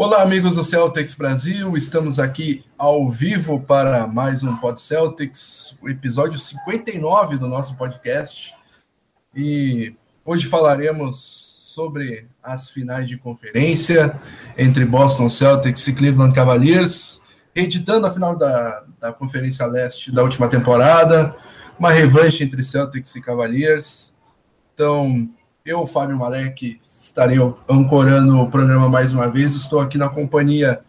Olá, amigos do Celtics Brasil. Estamos aqui ao vivo para mais um Pod Celtics, o episódio 59 do nosso podcast. E hoje falaremos sobre as finais de conferência entre Boston Celtics e Cleveland Cavaliers, editando a final da, da Conferência Leste da última temporada, uma revanche entre Celtics e Cavaliers. Então, eu, Fábio Malek, estarei ancorando o programa mais uma vez. Estou aqui na companhia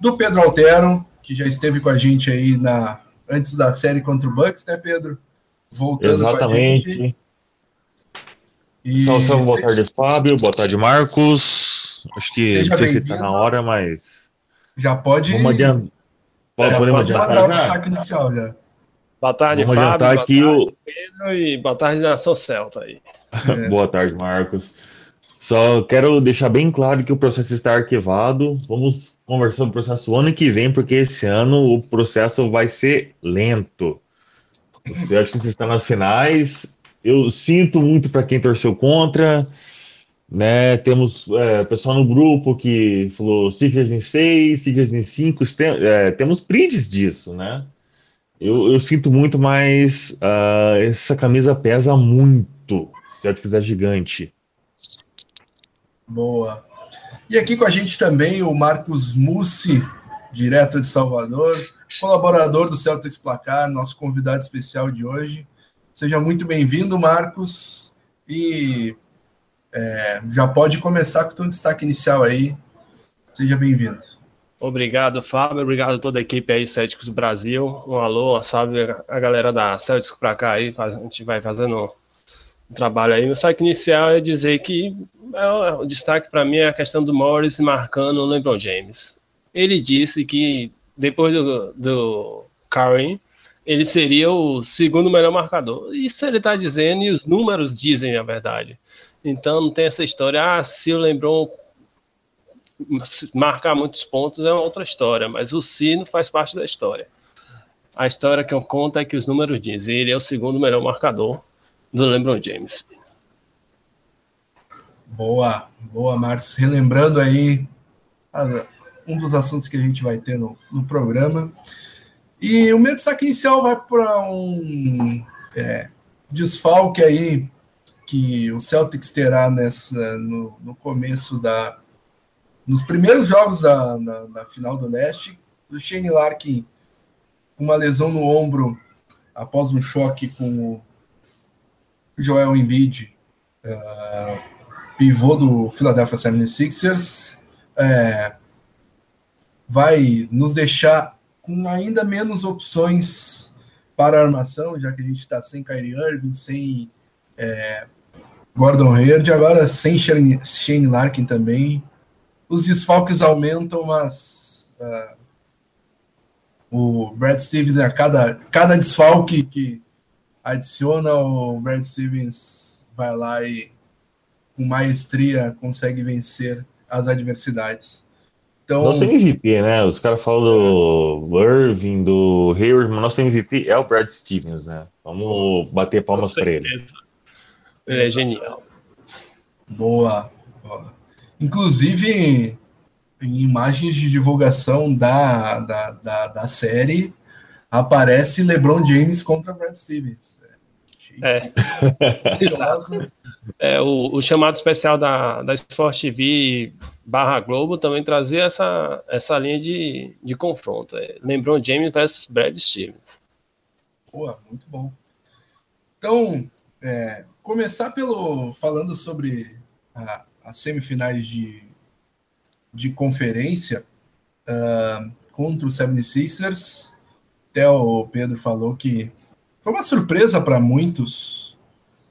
do Pedro Altero, que já esteve com a gente aí na antes da série contra o Bucks, né, Pedro? Voltando Exatamente. E... Salve, salve, boa tarde, Fábio. Boa tarde, Marcos. Acho que Seja não sei se está na hora, mas. Já pode. Vamos adiantar. Pode, podemos adiantar. o saque inicial já. Boa tarde, Vamos Fábio. Boa aqui tarde, o... Pedro. E boa tarde, Nação Celta aí. É. boa tarde, Marcos. Só quero deixar bem claro que o processo está arquivado. Vamos conversar sobre o processo ano que vem, porque esse ano o processo vai ser lento. O Celtics está nas finais. Eu sinto muito para quem torceu contra. Né, temos é, pessoal no grupo que falou Sixers em 6, Sixers em 5, é, temos prints disso, né? Eu, eu sinto muito, mas uh, essa camisa pesa muito. Celtics é gigante. Boa. E aqui com a gente também o Marcos Mussi, direto de Salvador, colaborador do Celtics Placar, nosso convidado especial de hoje. Seja muito bem-vindo, Marcos. E é, já pode começar com o teu destaque inicial aí. Seja bem-vindo. Obrigado, Fábio. Obrigado a toda a equipe aí, Celtics Brasil. Um alô, salve a galera da Celtics pra cá aí. A gente vai fazendo um trabalho aí. Meu destaque inicial é dizer que é, o destaque para mim é a questão do Morris marcando o LeBron James. Ele disse que depois do, do Curry, ele seria o segundo melhor marcador. Isso ele está dizendo e os números dizem a verdade. Então não tem essa história, ah, se o LeBron marcar muitos pontos é outra história, mas o sino faz parte da história. A história que eu conto é que os números dizem, ele é o segundo melhor marcador do LeBron James. Boa, boa, Marcos. Relembrando aí um dos assuntos que a gente vai ter no, no programa. E o meu destaque inicial vai para um é, desfalque aí que o Celtics terá nessa, no, no começo da. Nos primeiros jogos da, da, da final do Leste, o Shane Larkin, uma lesão no ombro após um choque com o Joel Embiid. Uh, pivô do Philadelphia 76ers, é, vai nos deixar com ainda menos opções para armação, já que a gente está sem Kyrie Irving, sem é, Gordon Hayward, agora sem Shane, Larkin também. Os desfalques aumentam, mas uh, o Brad Stevens, a cada, cada desfalque que adiciona, o Brad Stevens vai lá e com maestria consegue vencer as adversidades. Então, nosso MVP, né? Os caras falam do Irving, do Hayward, mas nosso MVP é o Brad Stevens, né? Vamos bater palmas para ele. Ele é genial. Boa, boa. Inclusive, em imagens de divulgação da, da, da, da série, aparece LeBron James contra Brad Stevens. É. é o, o, chamado especial da, da Sport TV barra Globo também trazia essa, essa linha de, de confronto. É, lembrou James versus Brad Stevens. Boa, muito bom. Então, é, começar pelo falando sobre as semifinais de, de conferência uh, contra o 76ers. Até o Pedro falou que foi uma surpresa para muitos.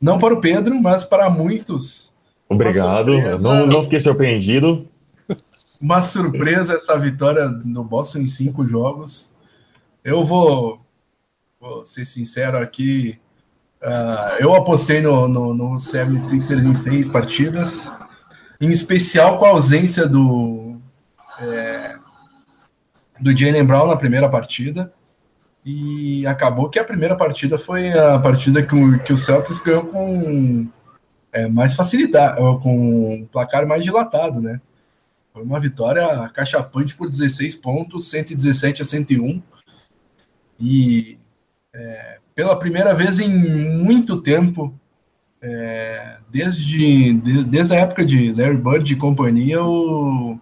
Não para o Pedro, mas para muitos. Obrigado. Não, não fiquei surpreendido. Uma surpresa essa vitória do Boston em cinco jogos. Eu vou, vou ser sincero aqui. Uh, eu apostei no, no, no 76ers em seis partidas, em especial com a ausência do, é, do Jalen Brown na primeira partida. E acabou que a primeira partida foi a partida que o, que o Celtics ganhou com é, mais facilidade, com um placar mais dilatado, né? Foi uma vitória cachapante por 16 pontos, 117 a 101. E é, pela primeira vez em muito tempo, é, desde, de, desde a época de Larry Bird e companhia, o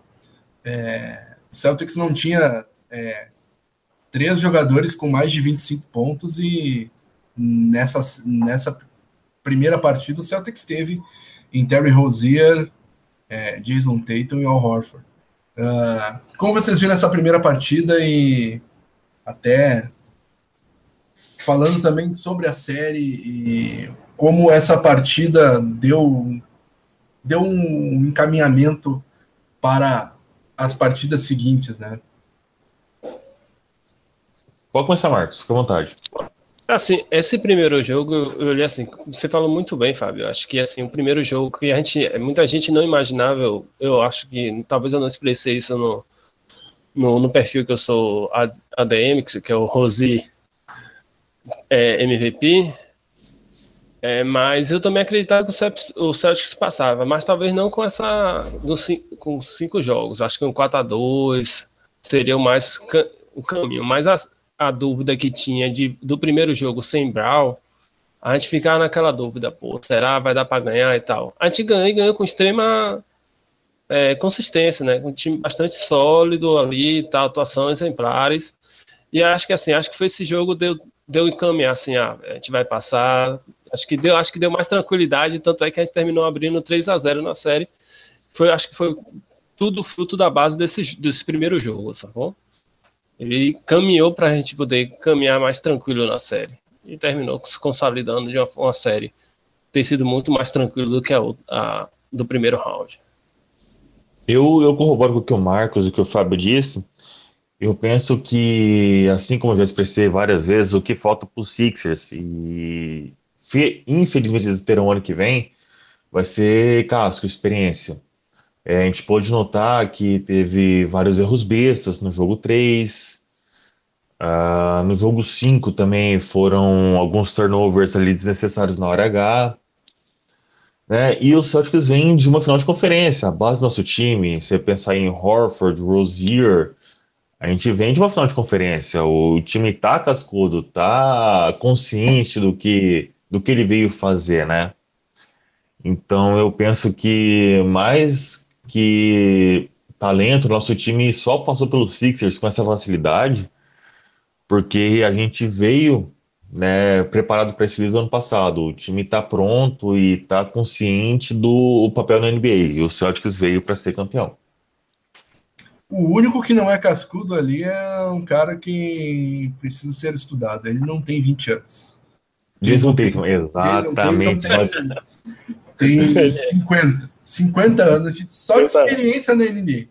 é, Celtics não tinha é, três jogadores com mais de 25 pontos e nessa, nessa primeira partida o Celtics teve em Terry Rozier, é, Jason Tatum e Al Horford. Uh, como vocês viram essa primeira partida e até falando também sobre a série e como essa partida deu, deu um encaminhamento para as partidas seguintes, né? Pode começar, Marcos, fica à vontade. Assim, esse primeiro jogo, eu olhei assim, você falou muito bem, Fábio. Acho que assim, o primeiro jogo que a gente, muita gente não imaginava, eu, eu acho que talvez eu não expressei isso no, no, no perfil que eu sou ADM, que é o Rosi é, MVP, é, mas eu também acreditava que o Celtics passava, mas talvez não com essa com cinco jogos. Acho que um 4 a 2 seria o mais o caminho. Mas as, a dúvida que tinha de, do primeiro jogo sem Brown, a gente ficava naquela dúvida, pô, será vai dar para ganhar e tal. A gente ganhou e ganhou com extrema é, consistência, né? Com um time bastante sólido ali, tal, atuação exemplares. E acho que assim, acho que foi esse jogo deu deu encaminhar assim, ah, a gente vai passar. Acho que deu, acho que deu mais tranquilidade, tanto é que a gente terminou abrindo 3 a 0 na série. Foi, acho que foi tudo fruto da base desse, desse primeiro jogo, sacou? Ele caminhou para a gente poder caminhar mais tranquilo na série. E terminou se consolidando de uma, uma série ter sido muito mais tranquilo do que a, a do primeiro round. Eu, eu corroboro com o que o Marcos e o que o Fábio disse. Eu penso que, assim como eu já expressei várias vezes, o que falta para os Sixers, e infelizmente eles terão ano que vem, vai ser casco, experiência. É, a gente pôde notar que teve vários erros bestas no jogo 3. Uh, ah, no jogo 5 também foram alguns turnovers ali desnecessários na hora H. Né? E os Celtics vêm de uma final de conferência. A base do nosso time, você pensar em Horford, Rozier, a gente vem de uma final de conferência. O time tá cascudo, tá consciente do que, do que ele veio fazer, né? Então eu penso que mais que talento, nosso time só passou pelos Sixers com essa facilidade, porque a gente veio né, preparado para esse do ano passado. O time está pronto e está consciente do papel na NBA. E o Celtics veio para ser campeão. O único que não é cascudo ali é um cara que precisa ser estudado. Ele não tem 20 anos. Jason Tatum, exatamente. Jason Tatum tem, tem 50. 50 anos só de experiência na NBA.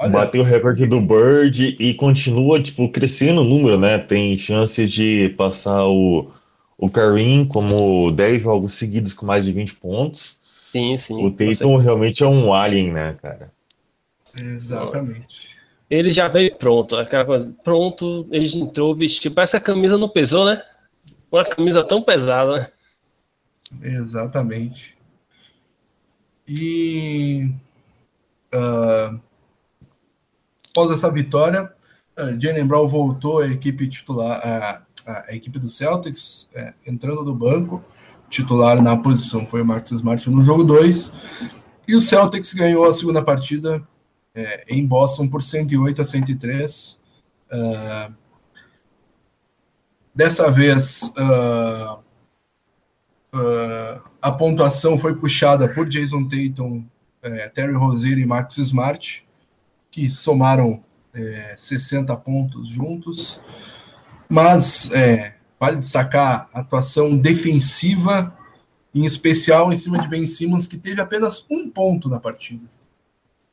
Olha. Bateu o recorde do Bird e continua, tipo, crescendo o número, né? Tem chances de passar o, o Karim como 10 jogos seguidos com mais de 20 pontos. Sim, sim. O Tatum realmente é um alien, né, cara? Exatamente. Ele já veio pronto, aquela coisa, pronto, ele entrou, vestiu, parece que a camisa não pesou, né? Uma camisa tão pesada? Exatamente. E uh, após essa vitória, uh, Jalen Brown voltou à equipe titular, a, equipe do Celtics, uh, entrando do banco. Titular na posição foi o Marcus Smart no jogo 2. E o Celtics ganhou a segunda partida é, em Boston por 108 a 103. Uh, dessa vez, uh, uh, a pontuação foi puxada por Jason Tatum, é, Terry Rozier e Marcus Smart, que somaram é, 60 pontos juntos. Mas é, vale destacar a atuação defensiva, em especial em cima de Ben Simmons, que teve apenas um ponto na partida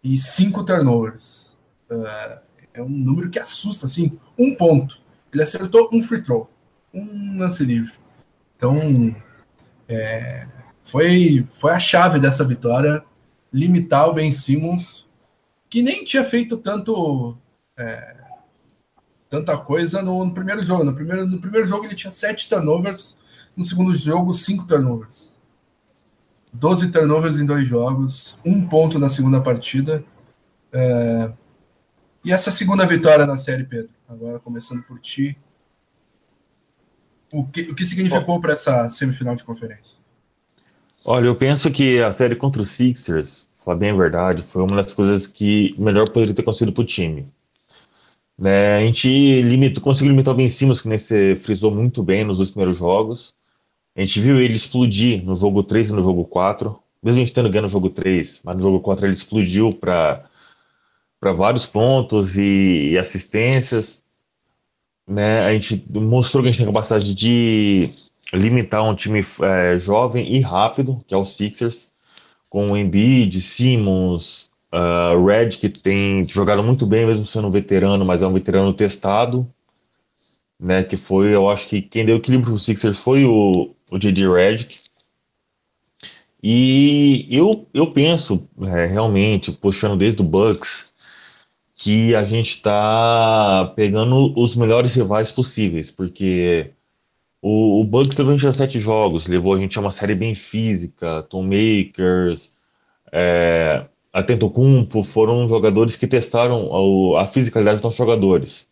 e cinco turnovers. Uh, é um número que assusta, assim, um ponto. Ele acertou um free throw, um lance livre. Então, é, foi, foi a chave dessa vitória, limitar o Ben Simmons, que nem tinha feito tanto é, tanta coisa no, no, primeiro jogo. No primeiro, no primeiro jogo ele tinha sete turnovers, no segundo jogo, cinco turnovers. 12 turnovers em dois jogos, um ponto na segunda partida. É, e essa segunda vitória na série, Pedro? Agora começando por ti. O que, o que significou para essa semifinal de conferência? Olha, eu penso que a série contra os Sixers, falar bem a verdade, foi uma das coisas que melhor poderia ter acontecido para o time. Né, a gente limitou, conseguiu limitar o Ben Simmons, que você frisou muito bem nos dois primeiros jogos. A gente viu ele explodir no jogo 3 e no jogo 4. Mesmo a gente tendo ganho no jogo 3, mas no jogo 4 ele explodiu para vários pontos e, e assistências. Né, a gente mostrou que a gente tem capacidade de limitar um time é, jovem e rápido, que é o Sixers, com o Embiid, Simmons, uh, Red, que tem jogado muito bem, mesmo sendo um veterano, mas é um veterano testado, né, que foi, eu acho que quem deu equilíbrio para o Sixers foi o, o J.D. Redick, e eu, eu penso, é, realmente, puxando desde o Bucks, que a gente está pegando os melhores rivais possíveis, porque o, o Bucks levou a gente a sete jogos, levou a gente a uma série bem física, Tom Makers, é, Atentocumpo, foram jogadores que testaram a, a fisicalidade dos nossos jogadores.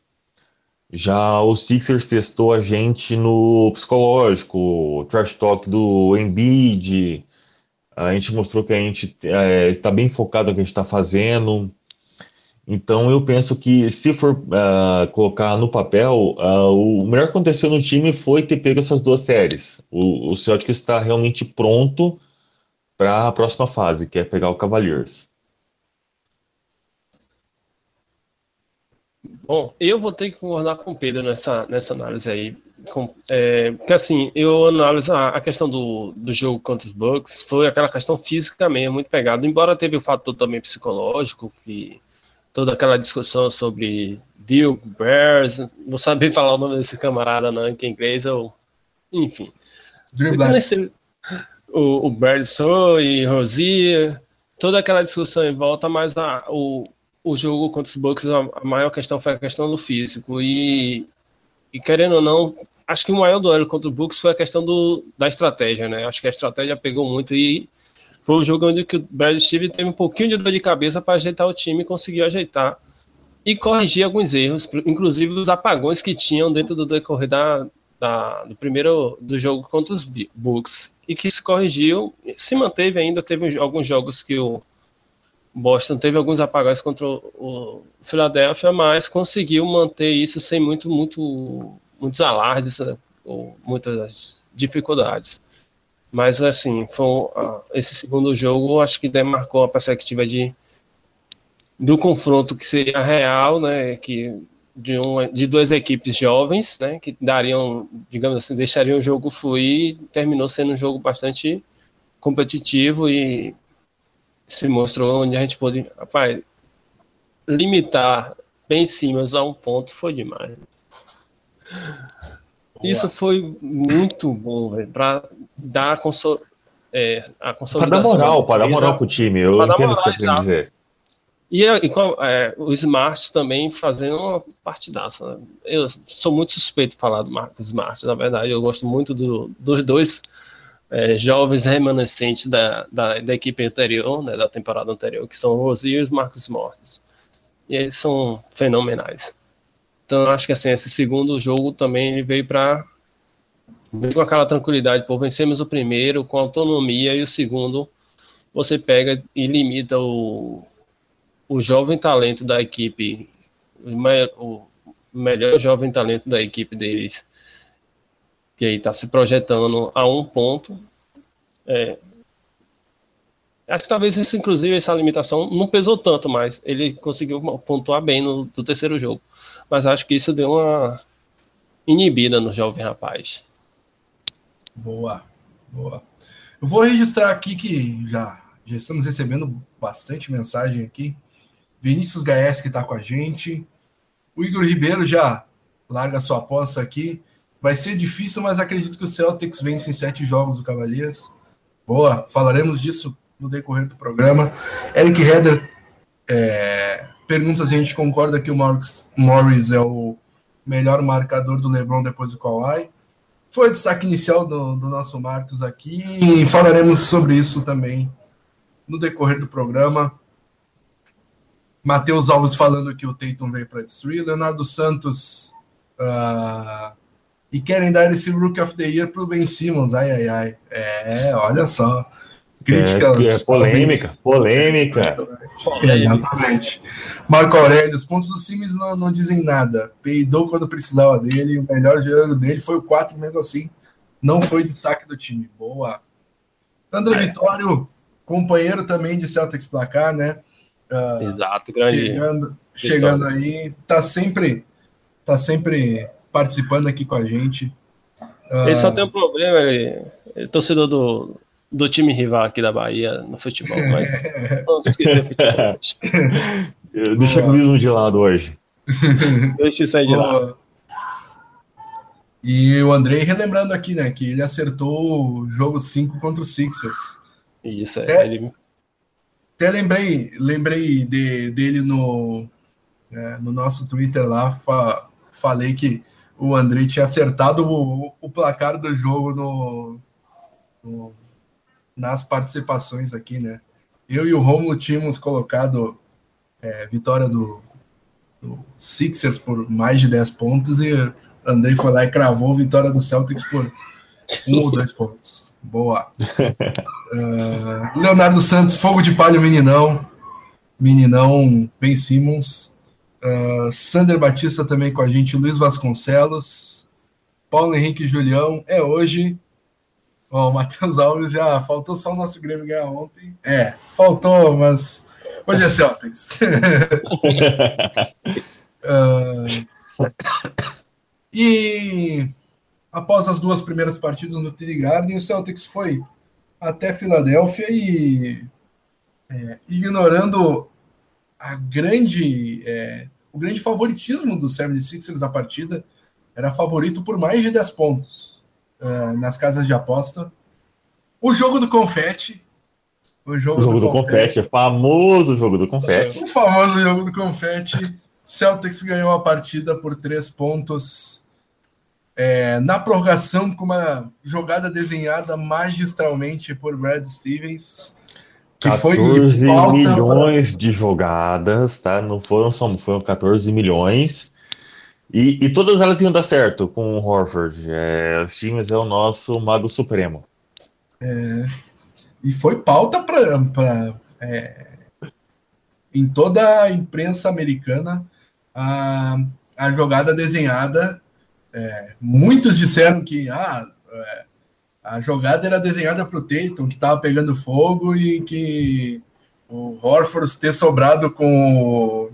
Já o Sixers testou a gente no psicológico, trash talk do Embiid, a gente mostrou que a gente é, está bem focado no que a gente está fazendo. Então eu penso que se for uh, colocar no papel, uh, o melhor que aconteceu no time foi ter pego essas duas séries. O, o Celtic está realmente pronto para a próxima fase, que é pegar o Cavaliers. Bom, eu vou ter que concordar com o Pedro nessa, nessa análise aí. Com, é, porque assim, eu analiso a, a, questão do, do jogo contra os Bucks, foi aquela questão física mesmo, muito pegada, embora teve o fator também psicológico, que toda aquela discussão sobre Duke, Bears, não sabia falar o nome desse camarada não, que é inglês, ou enfim. O, o Berson e Rosier, toda aquela discussão em volta, mas a, o, o jogo contra os Bucks, a, a maior questão foi a questão do físico, e, e querendo ou não, acho que o maior duelo contra o Bucks foi a questão do, da estratégia, né? Acho que a estratégia pegou muito e foi um jogo onde o Brad Steve teve um pouquinho de dor de cabeça para ajeitar o time e conseguiu ajeitar e corrigir alguns erros, inclusive os apagões que tinham dentro do decorrer da, da, do primeiro do jogo contra os Bucks e que se corrigiu, se manteve ainda, teve alguns jogos que o Boston teve alguns apagões contra o, o Philadelphia, mas conseguiu manter isso sem muito, muito, muitos alardes né, ou muitas dificuldades. Mas, assim, foi, uh, esse segundo jogo, acho que demarcou a perspectiva de, do confronto que seria real, né? Que de, um, de duas equipes jovens, né? Que dariam, digamos assim, deixariam o jogo fluir. Terminou sendo um jogo bastante competitivo e se mostrou onde a gente pôde, rapaz, limitar bem cima a um ponto foi demais. Isso foi muito bom, para dar consol, é, a consolidação. Para dar moral, para dar moral para o time, eu entendo o que você quer dizer. E, e é, o Smart também fazendo uma partidaça. Né? Eu sou muito suspeito de falar do Marcos Smart, na verdade. Eu gosto muito do, dos dois é, jovens remanescentes da, da, da, equipe anterior, né, da temporada anterior, que são o Rosier e os Marcos Mortos. E eles são fenomenais. Então, acho que assim, esse segundo jogo também ele veio para veio com aquela tranquilidade, por vencermos o primeiro com autonomia e o segundo você pega e limita o, o jovem talento da equipe, o, o melhor jovem talento da equipe deles, que aí está se projetando a um ponto. É, acho que talvez isso, inclusive, essa limitação não pesou tanto, mas ele conseguiu pontuar bem no do terceiro jogo mas acho que isso deu uma inibida no jovem rapaz. Boa, boa. Eu vou registrar aqui que já, já estamos recebendo bastante mensagem aqui. Vinícius Gaes que está com a gente. O Igor Ribeiro já larga sua aposta aqui. Vai ser difícil, mas acredito que o Celtics vence em sete jogos do Cavaliers. Boa, falaremos disso no decorrer do programa. Eric Heder é, pergunta se a gente concorda que o Morris é o melhor marcador do LeBron depois do Kawhi. Foi o destaque inicial do, do nosso Marcos aqui e falaremos sobre isso também no decorrer do programa. Matheus Alves falando que o Tatum veio para destruir. Leonardo Santos. Uh, e querem dar esse Rookie of the Year pro Ben Simmons. Ai, ai, ai. É, olha só. Críticas. É, é polêmica, polêmica. Exatamente. Marco Aurélio, os pontos do Simmons não, não dizem nada. Peidou quando precisava dele. O melhor jogo dele foi o 4, mesmo assim. Não foi destaque do time. Boa. André é. Vitório, companheiro também de Celtics placar, né? Uh, Exato, grande. Chegando, chegando aí, tá sempre, tá sempre participando aqui com a gente. Uh, ele só tem um problema, ele, ele é torcedor do, do time rival aqui da Bahia no futebol, mas não esquecer futebol. Deixa comigo de lado hoje. Deixa isso aí de lado. E o Andrei relembrando aqui, né, que ele acertou o jogo 5 contra o Sixers. Isso, é. Até, ele... até lembrei, lembrei de, dele no, é, no nosso Twitter lá, fa, falei que o Andrei tinha acertado o, o placar do jogo no, no, nas participações aqui, né? Eu e o Romulo tínhamos colocado é, vitória do, do Sixers por mais de 10 pontos e Andrei foi lá e cravou vitória do Celtics por um ou dois pontos. Boa. Uh, Leonardo Santos, fogo de palha, meninão. Meninão, Ben Simmons. Uh, Sander Batista também com a gente. Luiz Vasconcelos. Paulo Henrique Julião. É hoje. Ó, o Matheus Alves já faltou só o nosso Grêmio ganhar ontem. É, faltou, mas hoje é Celtics. uh, E após as duas primeiras partidas no TD Garden, o Celtics foi até Filadélfia e é, ignorando a grande, é, o grande favoritismo do 76ers da partida, era favorito por mais de 10 pontos é, nas casas de aposta. O jogo do confete. O jogo, o jogo do, do confete, é famoso jogo do confete. O famoso jogo do confete. Celtics ganhou a partida por três pontos é, na prorrogação, com uma jogada desenhada magistralmente por Brad Stevens. Que 14 foi milhões pra... de jogadas, tá? Não foram só, foram 14 milhões. E, e todas elas iam dar certo com o Horford. É, o Stevens é o nosso mago supremo. É, e foi pauta para é, em toda a imprensa americana a, a jogada desenhada é, muitos disseram que ah, é, a jogada era desenhada para o Tatum, que estava pegando fogo e que o Horford ter sobrado com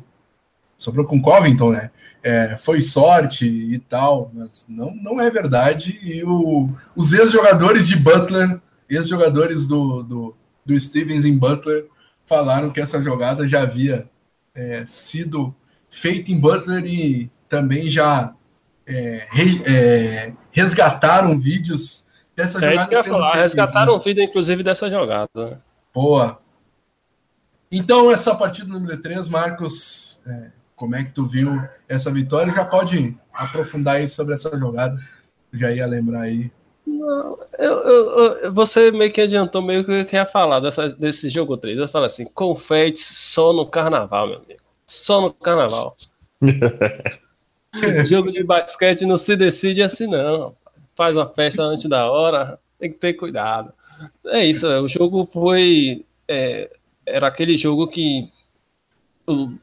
sobrou com Covington, né? É, foi sorte e tal, mas não, não é verdade. E o, os ex-jogadores de Butler, ex-jogadores do, do, do Stevens em Butler, falaram que essa jogada já havia é, sido feita em Butler e também já é, é, resgataram vídeos dessa é jogada. Isso falar, resgataram um vídeo, inclusive, dessa jogada. Boa. Então, essa partida número 3, Marcos, é, como é que tu viu essa vitória? Já pode aprofundar aí sobre essa jogada. Já ia lembrar aí. Não, eu, eu, eu, você meio que adiantou meio que eu ia falar dessa, desse jogo 3. Eu falo assim, confete só no carnaval, meu amigo. Só no carnaval. Jogo de basquete não se decide assim, não. Faz uma festa antes da hora, tem que ter cuidado. É isso, é, o jogo foi. É, era aquele jogo que o,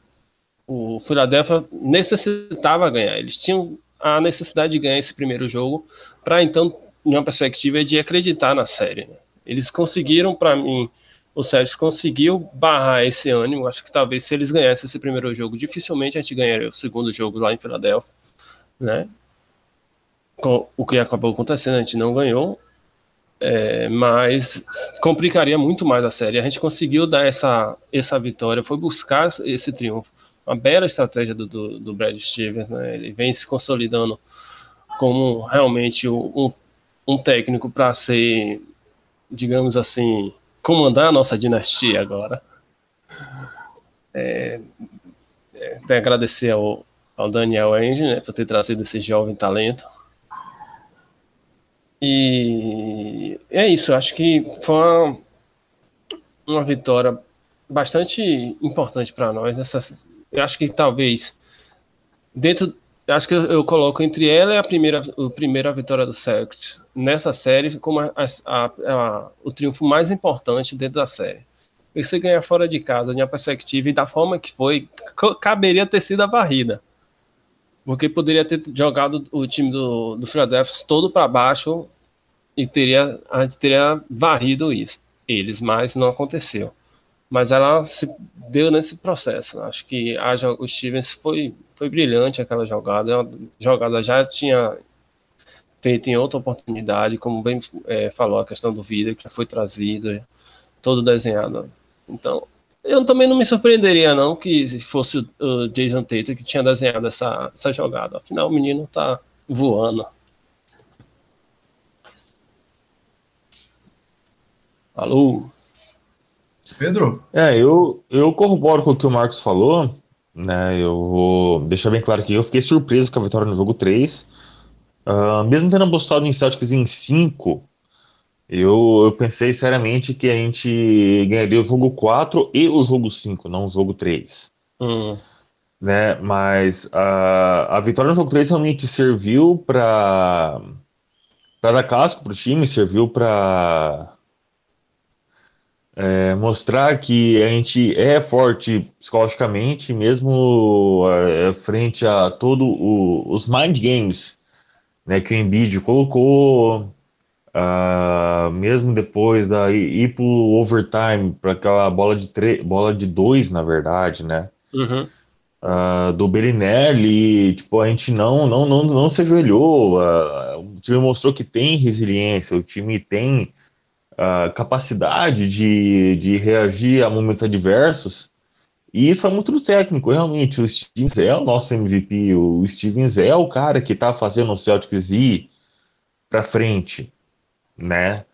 o Philadelphia necessitava ganhar. Eles tinham a necessidade de ganhar esse primeiro jogo para então, numa perspectiva de acreditar na série. Né? Eles conseguiram, para mim, o Sérgio conseguiu barrar esse ânimo. Acho que talvez se eles ganhassem esse primeiro jogo, dificilmente a gente ganharia o segundo jogo lá em Filadélfia, né? Com o que acabou acontecendo, a gente não ganhou, é, mas complicaria muito mais a série. A gente conseguiu dar essa, essa vitória, foi buscar esse triunfo. Uma bela estratégia do, do, do Brad Stevens, né? Ele vem se consolidando como realmente um, um técnico para ser, digamos assim, comandar a nossa dinastia agora. É, é, agradecer ao, ao Daniel Enge, né, por ter trazido esse jovem talento. E é isso, acho que foi uma, uma vitória bastante importante para nós. Essa, eu acho que talvez dentro, acho que eu, coloco entre ela e a primeira, a primeira vitória do Celtics nessa série como a, a, a, o triunfo mais importante dentro da série. Você ganhar fora de casa, de uma perspectiva e da forma que foi, caberia ter sido a varrida. Porque poderia ter jogado o time do, do Philadelphia todo para baixo e teria, a gente teria varrido isso, eles, mas não aconteceu. Mas ela se deu nesse processo. Acho que a, o Stevens foi, foi brilhante aquela jogada. A jogada já tinha feito em outra oportunidade, como bem é, falou, a questão do vídeo que já foi trazida, todo desenhado. Então, eu também não me surpreenderia, não, que fosse o Jason Tatum que tinha desenhado essa, essa jogada. Afinal, o menino tá voando. Alô? Pedro? É, eu, eu corroboro com o que o Marcos falou, né? Eu vou deixar bem claro que eu fiquei surpreso com a vitória no jogo 3. Uh, ah, mesmo tendo apostado em Celtics em 5, eu, eu, pensei seriamente que a gente ganharia o jogo 4 e o jogo 5, não o jogo 3. Hum. Né? Mas a, a vitória no jogo 3 realmente serviu para dar casco para o time, serviu para é, mostrar que a gente é forte psicologicamente, mesmo é, frente a todos os mind games né, que o Embiid colocou, Uh, mesmo depois da ir pro overtime para aquela bola de bola de dois, na verdade, né? Uhum. Uh, do Bellinelli, tipo, a gente não não não, não se ajoelhou. Uh, o time mostrou que tem resiliência, o time tem capacidade de, de reagir a momentos adversos. E isso é muito do técnico, realmente. O Stevens é o nosso MVP, o Stevens é o cara que tá fazendo o Celtics ir para frente né?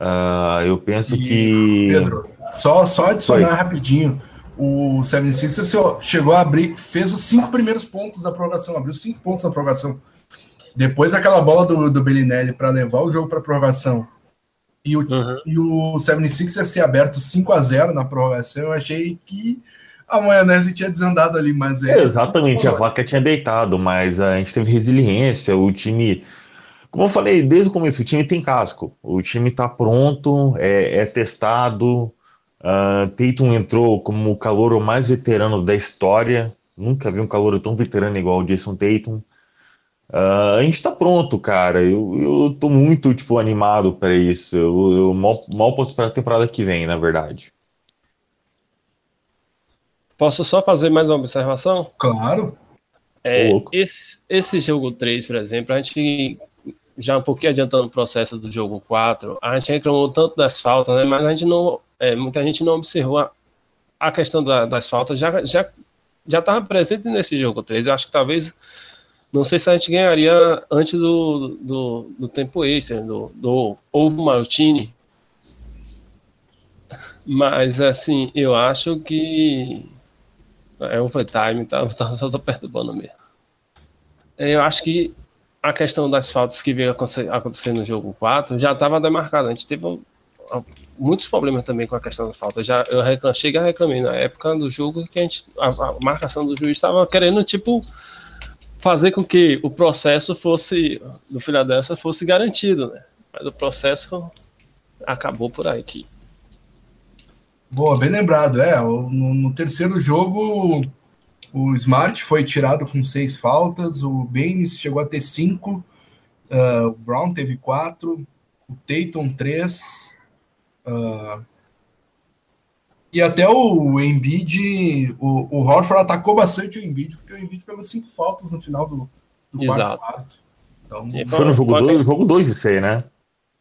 Uh, eu penso e, que. Pedro, só, só adicionar Foi. rapidinho. O 76ers chegou a abrir, fez os cinco primeiros pontos da prorrogação, abriu cinco pontos da prorrogação. Depois aquela bola do, do Bellinelli para levar o jogo para prorrogação e o, uhum. e o 76ers ter aberto 5 a 0 na prorrogação, eu achei que a maionese tinha desandado ali, mas é. Exatamente, a vaca tinha deitado, mas a gente teve resiliência, o time como eu falei desde o começo, o time tem casco, o time está pronto, é, é testado. Uh, Tatum entrou como o calor mais veterano da história. Nunca vi um calor tão veterano igual o Jason Tatum. Uh, a gente está pronto, cara. Eu, eu tô muito tipo, animado para isso. Eu, eu mal, mal posso esperar a temporada que vem, na verdade. Posso só fazer mais uma observação? Claro. É, esse, esse jogo 3, por exemplo, a gente já um pouquinho adiantando o processo do jogo 4, a gente reclamou tanto das faltas, né, mas a gente não, é, muita gente não observou a, a questão da, das faltas, já já já estava presente nesse jogo 3. Eu acho que talvez, não sei se a gente ganharia antes do, do, do tempo extra, do, do Ovo Maltini, mas assim, eu acho que é overtime, tá, tá, só tô perturbando mesmo. Eu acho que a questão das faltas que veio acontecer no jogo 4 já estava demarcada. A gente teve muitos problemas também com a questão das faltas. Já eu reclam, cheguei a reclamar na época do jogo que a, gente, a, a marcação do juiz estava querendo tipo fazer com que o processo fosse do Philadelphia fosse garantido, né? Mas o processo acabou por aí aqui. Boa, bem lembrado. É, no, no terceiro jogo o Smart foi tirado com seis faltas, o Baines chegou a ter cinco, uh, o Brown teve quatro, o Tatum três, uh, e até o Embiid, o, o Horford atacou bastante o Embiid, porque o Embiid pegou cinco faltas no final do, do quarto quarto. Então, foi no jogo 2 jogo dois isso aí, né?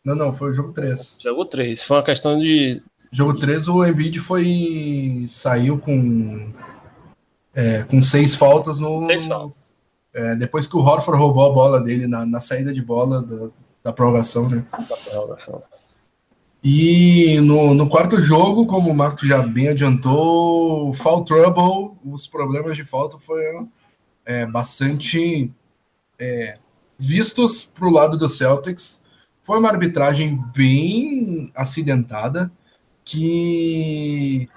Não, não, foi o jogo 3. Jogo 3, foi uma questão de. Jogo 3, o Embiid foi. saiu com é, com seis faltas no. Seis faltas. É, depois que o Horford roubou a bola dele na, na saída de bola da, da prorrogação, né? Da prorrogação. E no, no quarto jogo, como o Marco já bem adiantou, foul trouble, os problemas de falta foram é, bastante é, vistos para o lado do Celtics. Foi uma arbitragem bem acidentada que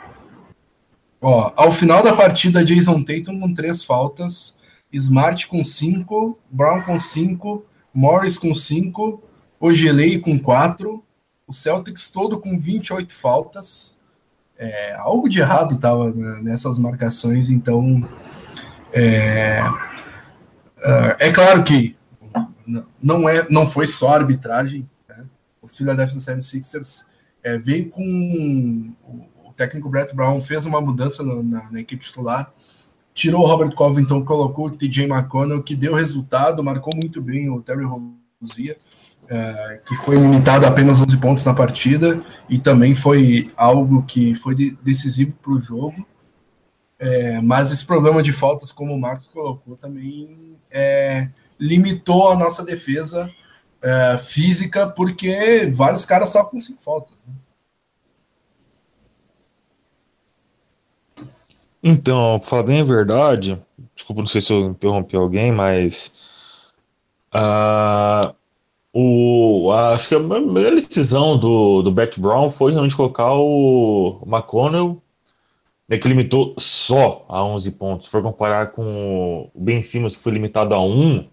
Ó, ao final da partida, Jason Tatum com três faltas, Smart com cinco, Brown com cinco, Morris com cinco, Ogelei com quatro, o Celtics todo com 28 faltas. É, algo de errado estava nessas marcações, então é, é, é claro que não, é, não foi só arbitragem. Né? O Philadelphia 76ers é, veio com o técnico Brett Brown fez uma mudança na, na, na equipe titular, tirou o Robert Covington, colocou o TJ McConnell, que deu resultado, marcou muito bem o Terry Rozier, é, que foi limitado a apenas 11 pontos na partida, e também foi algo que foi decisivo para o jogo. É, mas esse problema de faltas, como o Marcos colocou, também é, limitou a nossa defesa é, física, porque vários caras estavam com cinco faltas. Né? Então, para falar bem a verdade, desculpa, não sei se eu interrompi alguém, mas uh, o, acho que a melhor decisão do, do Bet Brown foi realmente colocar o McConnell, né, que limitou só a 11 pontos. Se for comparar com o Ben Simmons, que foi limitado a 1,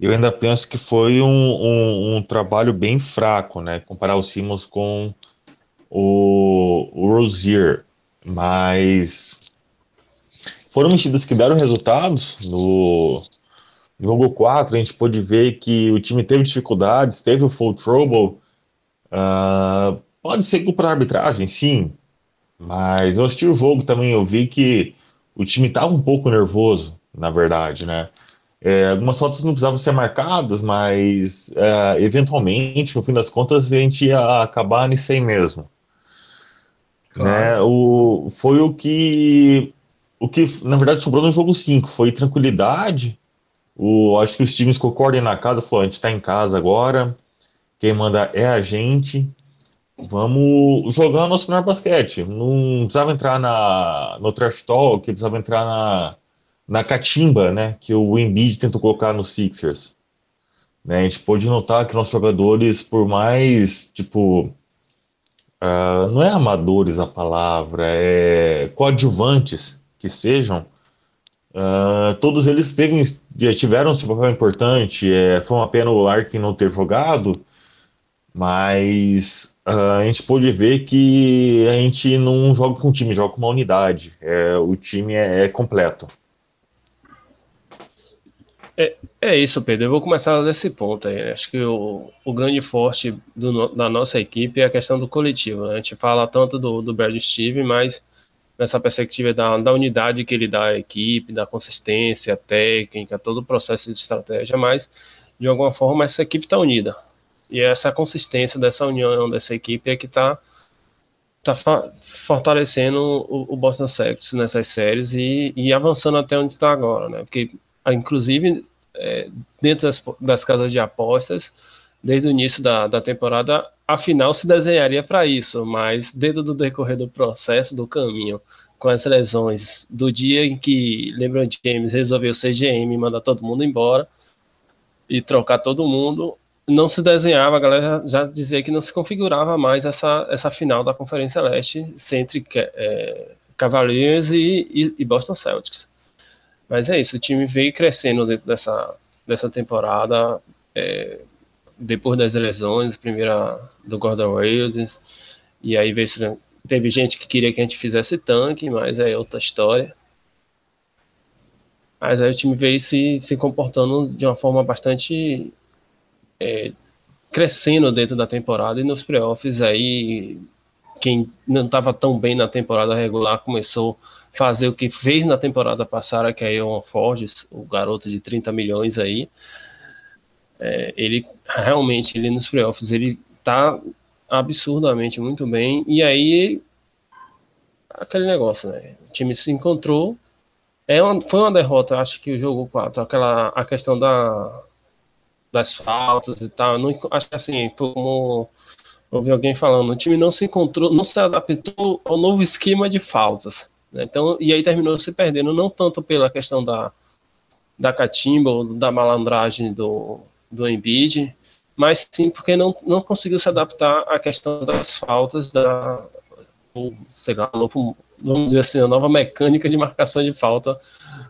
eu ainda penso que foi um, um, um trabalho bem fraco, né? Comparar o Simmons com o, o Rozier. Mas foram mexidas que deram resultados. No, jogo 4, a gente pôde ver que o time teve dificuldades, teve o full trouble. Uh, pode ser culpa da arbitragem, sim. Mas eu assisti o jogo também, eu vi que o time estava um pouco nervoso, na verdade, né? É, algumas fotos não precisavam ser marcadas, mas é, eventualmente, no fim das contas, a gente ia acabar nisso aí mesmo. Claro. Né? O, foi o que o que, na verdade, sobrou no jogo 5 foi tranquilidade. O, acho que os times concordem na casa, falou, a gente está em casa agora, quem manda é a gente, vamos jogar nosso melhor basquete. Não precisava entrar na, no trash talk, precisava entrar na, na catimba, né, que o Embiid tentou colocar no Sixers. Né, a gente pôde notar que nossos jogadores, por mais, tipo, uh, não é amadores a palavra, é coadjuvantes, que sejam, uh, todos eles teve, tiveram seu papel importante. É, foi uma pena o Larkin não ter jogado, mas uh, a gente pôde ver que a gente não joga com um time, joga com uma unidade. É, o time é, é completo. É, é, isso, Pedro. Eu vou começar desse ponto aí. Acho que o, o grande forte do, da nossa equipe é a questão do coletivo. Né? A gente fala tanto do, do Brad Steve, mas nessa perspectiva da, da unidade que ele dá à equipe, da consistência técnica, todo o processo de estratégia, mas de alguma forma essa equipe está unida. E essa consistência dessa união dessa equipe é que está tá fortalecendo o, o, Boston Celtics nessas séries e, e avançando até onde está agora, né? Porque, inclusive, é, dentro das, das casas de apostas, desde o início da, da temporada, afinal se desenharia para isso, mas dentro do decorrer do processo, do caminho, com as lesões, do dia em que LeBron James resolveu ser GM e mandar todo mundo embora e trocar todo mundo, não se desenhava, a galera já dizia que não se configurava mais essa, essa final da Conferência Leste entre é, Cavaliers e, e, e Boston Celtics. Mas é isso, o time veio crescendo dentro dessa, dessa temporada, é, depois das eleições, primeira do Gordon Williams, e aí teve gente que queria que a gente fizesse tanque, mas é outra história. Mas aí o time veio se, se comportando de uma forma bastante é, crescendo dentro da temporada e nos playoffs aí quem não estava tão bem na temporada regular começou a fazer o que fez na temporada passada, que é o Forges, o garoto de 30 milhões aí, é, ele realmente, ele nos playoffs, ele tá absurdamente muito bem. E aí, aquele negócio, né? O time se encontrou. É uma, foi uma derrota, acho que o jogo 4, aquela a questão da, das faltas e tal. Não, acho que assim, como ouvi alguém falando, o time não se encontrou, não se adaptou ao novo esquema de faltas. Né? Então, e aí terminou se perdendo, não tanto pela questão da, da catimba ou da malandragem do, do Embiid, mas sim porque não, não conseguiu se adaptar à questão das faltas da ou, sei lá, novo vamos dizer assim, a nova mecânica de marcação de falta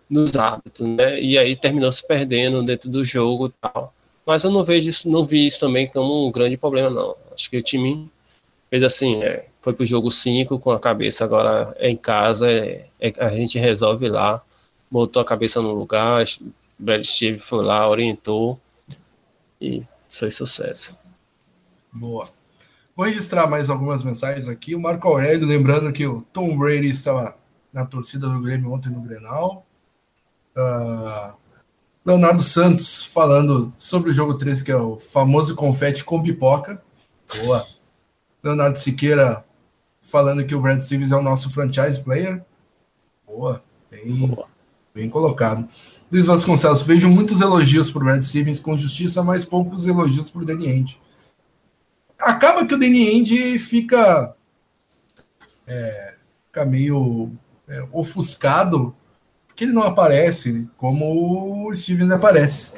nos árbitros, né? E aí terminou se perdendo dentro do jogo tal. Mas eu não vejo isso, não vi isso também como um grande problema, não. Acho que o time fez assim, é, foi pro jogo 5 com a cabeça agora é em casa, é, é, a gente resolve lá, botou a cabeça no lugar, Brad Steve foi lá, orientou e foi sucesso. Boa. Vou registrar mais algumas mensagens aqui. O Marco Aurélio, lembrando que o Tom Brady estava na torcida do Grêmio ontem no Grenal. Uh, Leonardo Santos falando sobre o jogo 13, que é o famoso confete com pipoca. Boa. Leonardo Siqueira falando que o Brad Stevens é o nosso franchise player. Boa. Bem, Boa. bem colocado. Luiz Vasconcelos, vejo muitos elogios para o Brad Stevens com justiça, mas poucos elogios para o Danny End. Acaba que o Danny End fica, é, fica meio é, ofuscado porque ele não aparece como o Stevens aparece.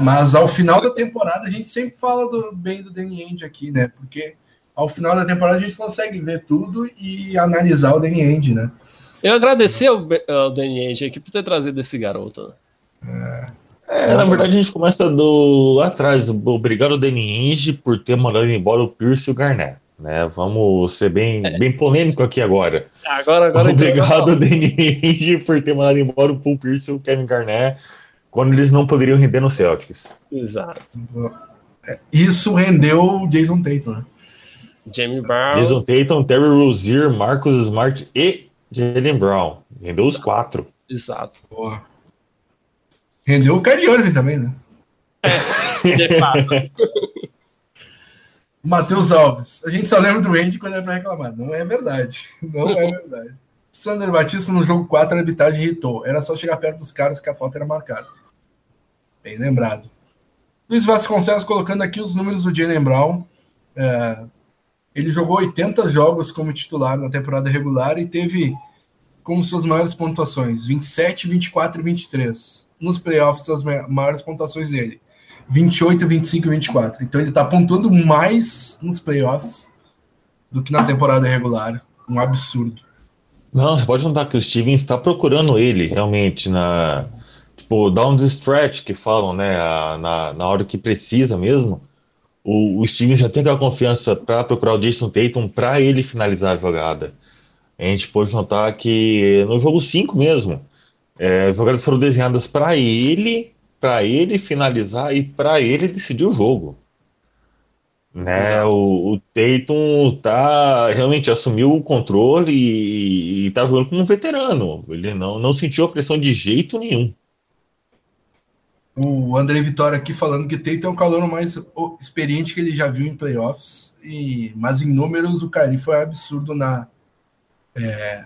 Mas ao final da temporada a gente sempre fala do, bem do Danny End aqui, né? Porque ao final da temporada a gente consegue ver tudo e analisar o Danny End, né? Eu agradeci ao, ao Danny End aqui por ter trazido esse garoto. É. Na verdade, a gente começa do lá atrás. Obrigado, Danny Ainge, por ter mandado embora o Pierce e o Garnett. Né? Vamos ser bem, é. bem polêmico aqui agora. Agora, agora Obrigado, Danny Ainge, por ter mandado embora o Paul Pierce e o Kevin Garnett quando eles não poderiam render no Celtics. Exato. Isso rendeu o Jason Tatum, né? Jamie Brown. Jason Tatum, Terry Rozier, Marcus Smart e Jalen Brown. Rendeu os quatro. Exato. Boa. Rendeu o Kyrie Irving também, né? É, de fato. Matheus Alves. A gente só lembra do Andy quando é para reclamar. Não é verdade. Não é verdade. Sander Batista no jogo 4, a arbitragem irritou. Era só chegar perto dos caras que a falta era marcada. Bem lembrado. Luiz Vasconcelos colocando aqui os números do Jalen Brown. É, ele jogou 80 jogos como titular na temporada regular e teve como suas maiores pontuações 27, 24 e 23. Nos playoffs, as maiores pontuações dele 28, 25 e 24. Então ele está pontuando mais nos playoffs do que na temporada regular. Um absurdo. Não, você pode notar que o Stevens está procurando ele realmente na. Tipo, down the stretch que falam, né? Na, na hora que precisa mesmo. O, o já tem aquela confiança para procurar o Jason Tatum para ele finalizar a jogada. A gente pode notar que no jogo 5 mesmo, é, jogadas foram desenhadas para ele para ele finalizar e para ele decidir o jogo. Né, o, o Tatum tá realmente assumiu o controle e, e tá jogando como um veterano. Ele não, não sentiu a pressão de jeito nenhum. O André Vitória aqui falando que Tatum é o calor mais experiente que ele já viu em playoffs. E, mas em números o Cari foi absurdo na, é,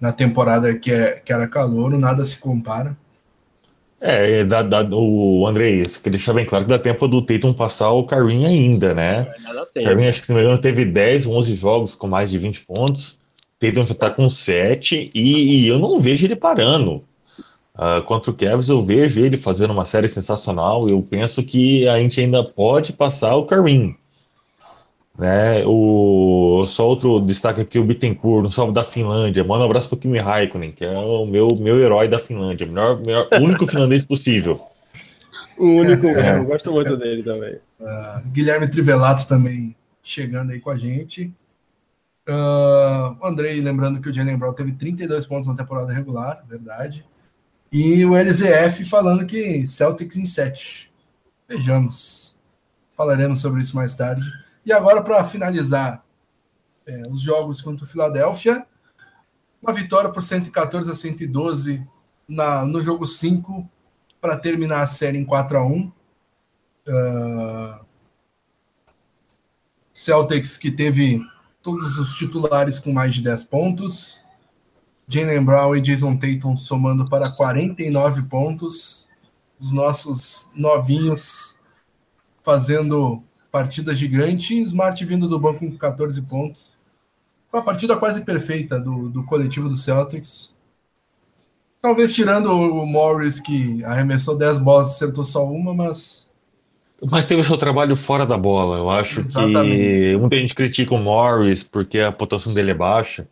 na temporada que, é, que era calor, nada se compara. É, dá, dá, o André, isso, que deixar bem claro que dá tempo do Tatum passar o Karim ainda, né? Karim, acho que se não me engano, teve 10, 11 jogos com mais de 20 pontos. Tatum já tá com 7 e, e eu não vejo ele parando. Uh, contra o Cavs, eu vejo ele fazendo uma série sensacional. Eu penso que a gente ainda pode passar o Karim. Né? O, só outro destaque aqui, o Bittencourt, no salve da Finlândia. Manda um abraço para o Kimi Raikkonen, que é o meu, meu herói da Finlândia. Melhor, melhor, único finlandês possível. O único, é. eu gosto muito dele também. Uh, Guilherme Trivelato também chegando aí com a gente. Uh, o Andrei, lembrando que o Jalen Brown teve 32 pontos na temporada regular, verdade. E o LZF falando que Celtics em 7. Vejamos. Falaremos sobre isso mais tarde. E agora, para finalizar é, os jogos contra o Philadelphia, uma vitória por 114 a 112 na, no jogo 5 para terminar a série em 4 a 1 uh, Celtics que teve todos os titulares com mais de 10 pontos. Jalen Brown e Jason Tatum somando para 49 pontos. Os nossos novinhos fazendo partida gigante Smart vindo do banco com 14 pontos. Foi uma partida quase perfeita do, do coletivo do Celtics. Talvez tirando o Morris, que arremessou 10 bolas e acertou só uma, mas. Mas teve o seu trabalho fora da bola. Eu acho Exatamente. que muita gente critica o Morris porque a pontuação dele é baixa.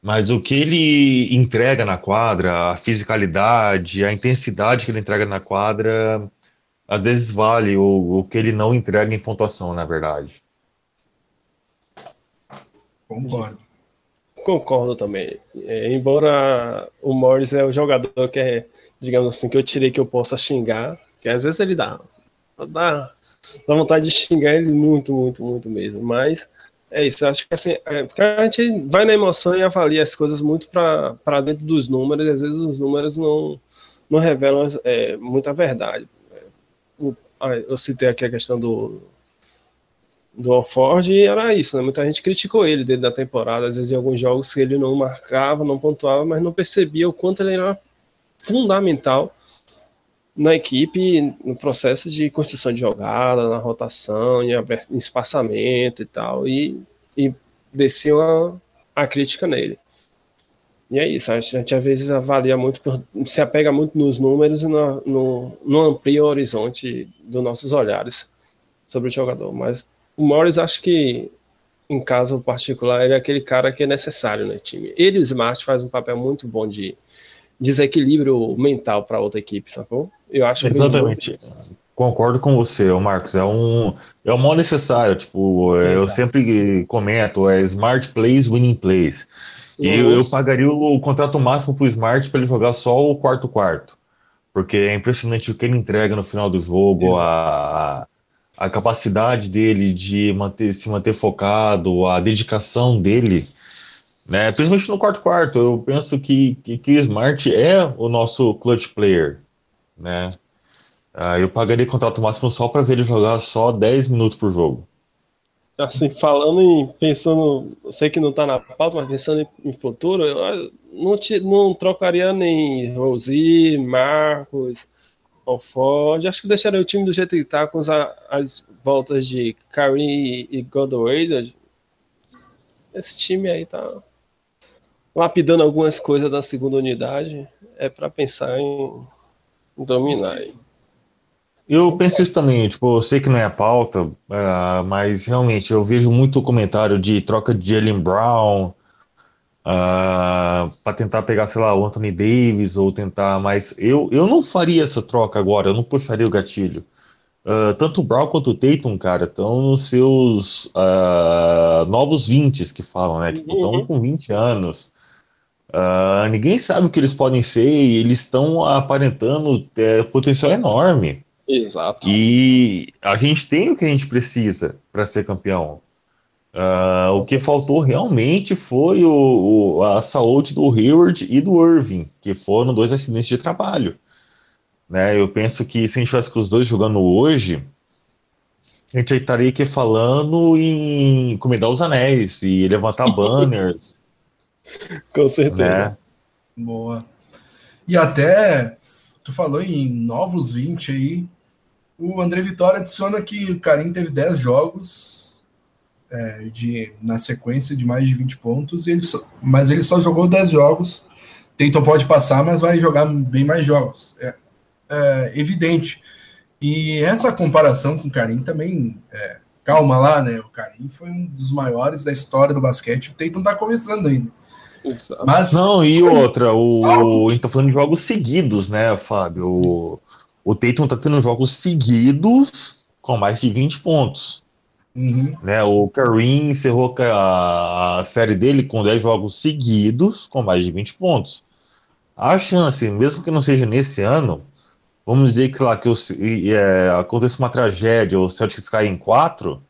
Mas o que ele entrega na quadra, a fisicalidade, a intensidade que ele entrega na quadra, às vezes vale o, o que ele não entrega em pontuação, na verdade. Concordo. Concordo também. É, embora o Morris é o jogador que é, digamos assim, que eu tirei que eu possa xingar, que às vezes ele dá, dá, dá vontade de xingar ele muito, muito, muito mesmo. Mas é isso, acho que assim, é, porque a gente vai na emoção e avalia as coisas muito para dentro dos números, e às vezes os números não, não revelam é, muita verdade. Eu citei aqui a questão do, do Ford e era isso, né? Muita gente criticou ele dentro da temporada, às vezes em alguns jogos que ele não marcava, não pontuava, mas não percebia o quanto ele era fundamental na equipe no processo de construção de jogada, na rotação, em espaçamento e tal, e, e desceu a, a crítica nele. E é isso, a gente às vezes avalia muito, por, se apega muito nos números e no, no, no amplia o horizonte dos nossos olhares sobre o jogador. Mas o Morris, acho que, em caso particular, ele é aquele cara que é necessário no time. Ele e o Smart faz um papel muito bom de desequilíbrio mental para outra equipe, sacou? Eu acho Exatamente. Concordo com você, Marcos. É um, é um mal necessário. Tipo, Exato. eu sempre comento: é Smart Plays, Winning Plays. E eu, eu, pagaria o contrato máximo para o Smart para ele jogar só o quarto-quarto. Porque é impressionante o que ele entrega no final do jogo, a, a capacidade dele de manter, se manter focado, a dedicação dele né? Principalmente no quarto quarto, eu penso que, que, que Smart é o nosso clutch player, né? Ah, eu pagaria contrato máximo só para ver ele jogar só 10 minutos por jogo. Assim, falando em pensando, eu sei que não está na pauta, mas pensando em, em futuro, eu não, te, não trocaria nem Rosi, Marcos, Ford. Acho que deixaria o time do jeito que está, com as, as voltas de Karim e Godwin. Esse time aí tá lapidando algumas coisas da segunda unidade, é para pensar em, dominar. Eu penso isso também, tipo, eu sei que não é a pauta, uh, mas realmente eu vejo muito comentário de troca de Jalen Brown uh, ah, para tentar pegar, sei lá, o Anthony Davis ou tentar, mas eu, eu não faria essa troca agora, eu não puxaria o gatilho. Uh, tanto o Brown quanto o Tatum, cara, estão nos seus uh, novos 20 que falam, né? Tipo, estão uhum. com 20 anos. Uh, ninguém sabe o que eles podem ser e eles estão aparentando é, potencial enorme. Exato. E a gente tem o que a gente precisa para ser campeão. Uh, o que faltou realmente foi o, o, a saúde do Hayward e do Irving, que foram dois acidentes de trabalho. Né? Eu penso que se a gente tivesse com os dois jogando hoje, a gente estaria aqui falando em comedar os anéis e levantar banners Com certeza. Né? Boa. E até, tu falou em novos 20 aí, o André Vitória adiciona que o Karim teve 10 jogos é, de, na sequência de mais de 20 pontos, ele só, mas ele só jogou 10 jogos. Teiton pode passar, mas vai jogar bem mais jogos. É, é evidente. E essa comparação com o Karim também, é, calma lá, né? O Karim foi um dos maiores da história do basquete. O Teiton tá começando ainda. Mas... Não, e outra, o, a gente tá falando de jogos seguidos, né, Fábio? O, o Tatum tá tendo jogos seguidos com mais de 20 pontos. Uhum. Né, o Kareem encerrou a, a, série dele com 10 jogos seguidos com mais de 20 pontos. A chance, mesmo que não seja nesse ano, vamos dizer que lá que o, é, aconteça uma tragédia, o Celtics cai em 4,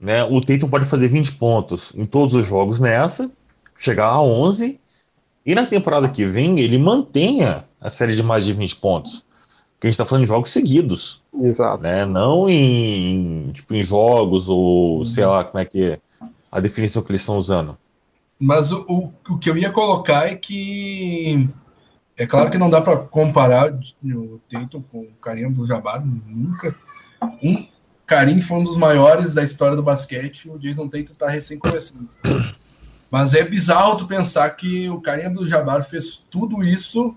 né, o Tatum pode fazer 20 pontos em todos os jogos nessa, chegar a 11 e na temporada que vem ele mantenha a série de mais de 20 pontos. Porque a gente está falando de jogos seguidos. Exato. Né? Não em, tipo, em jogos ou uhum. sei lá como é que é a definição que eles estão usando. Mas o, o, o que eu ia colocar é que é claro que não dá para comparar o Tatum com o Karim do Jabbar, nunca. Um, Karim foi um dos maiores da história do basquete, o Jason Tatum está recém começando. Mas é bizarro tu pensar que o carinha do Jabbar fez tudo isso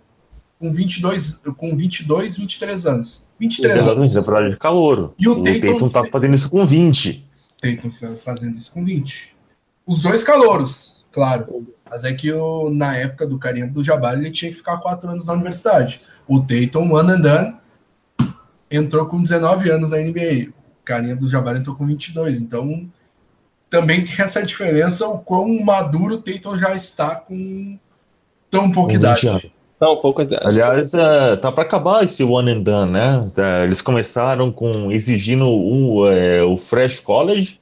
com 22, com 22 23 anos. 23 Exatamente, anos. temporada de calor. E o, o Tatum, tá fazendo isso com 20. Tatum fazendo isso com 20. Os dois calouros. claro. Mas é que o, na época do carinha do Jabbar, ele tinha que ficar quatro anos na universidade. O Tatum, one and done, entrou com 19 anos na NBA. O carinha do Jabbar entrou com 22. Então, também tem essa diferença o quão maduro o Tatum já está com tão pouca idade. Não, pouco. Aliás, é, tá para acabar esse one and done, né? É, eles começaram com exigindo um, é, o Fresh College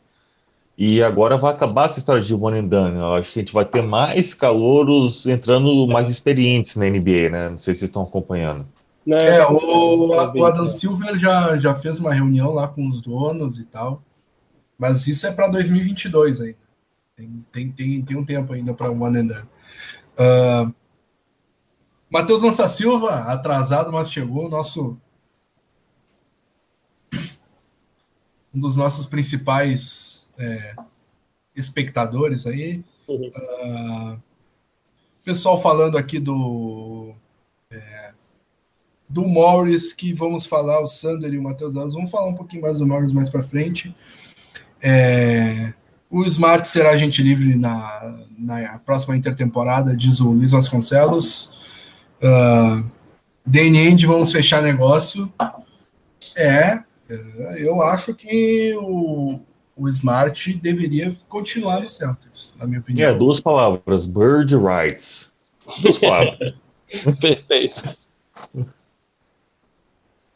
e agora vai acabar essa história de one and done. Eu acho que a gente vai ter mais calouros entrando mais experientes na NBA, né? Não sei se vocês estão acompanhando. É, o, o Adam Silver já, já fez uma reunião lá com os donos e tal. Mas isso é para 2022 ainda. Tem, tem, tem, tem, um tempo ainda para One and Done. Uh, Matheus Lança Silva, atrasado, mas chegou. Nosso. Um dos nossos principais é, espectadores aí. Uhum. Uh, pessoal falando aqui do. É, do Morris, que vamos falar, o Sander e o Matheus Alves. Vamos falar um pouquinho mais do Morris mais para frente. É, o Smart será agente livre na, na próxima intertemporada, diz o Luiz Vasconcelos. Uh, Danny End, vamos fechar negócio. É, eu acho que o, o Smart deveria continuar no Celtics, na minha opinião. É, duas palavras, bird rights. Duas palavras. Perfeito.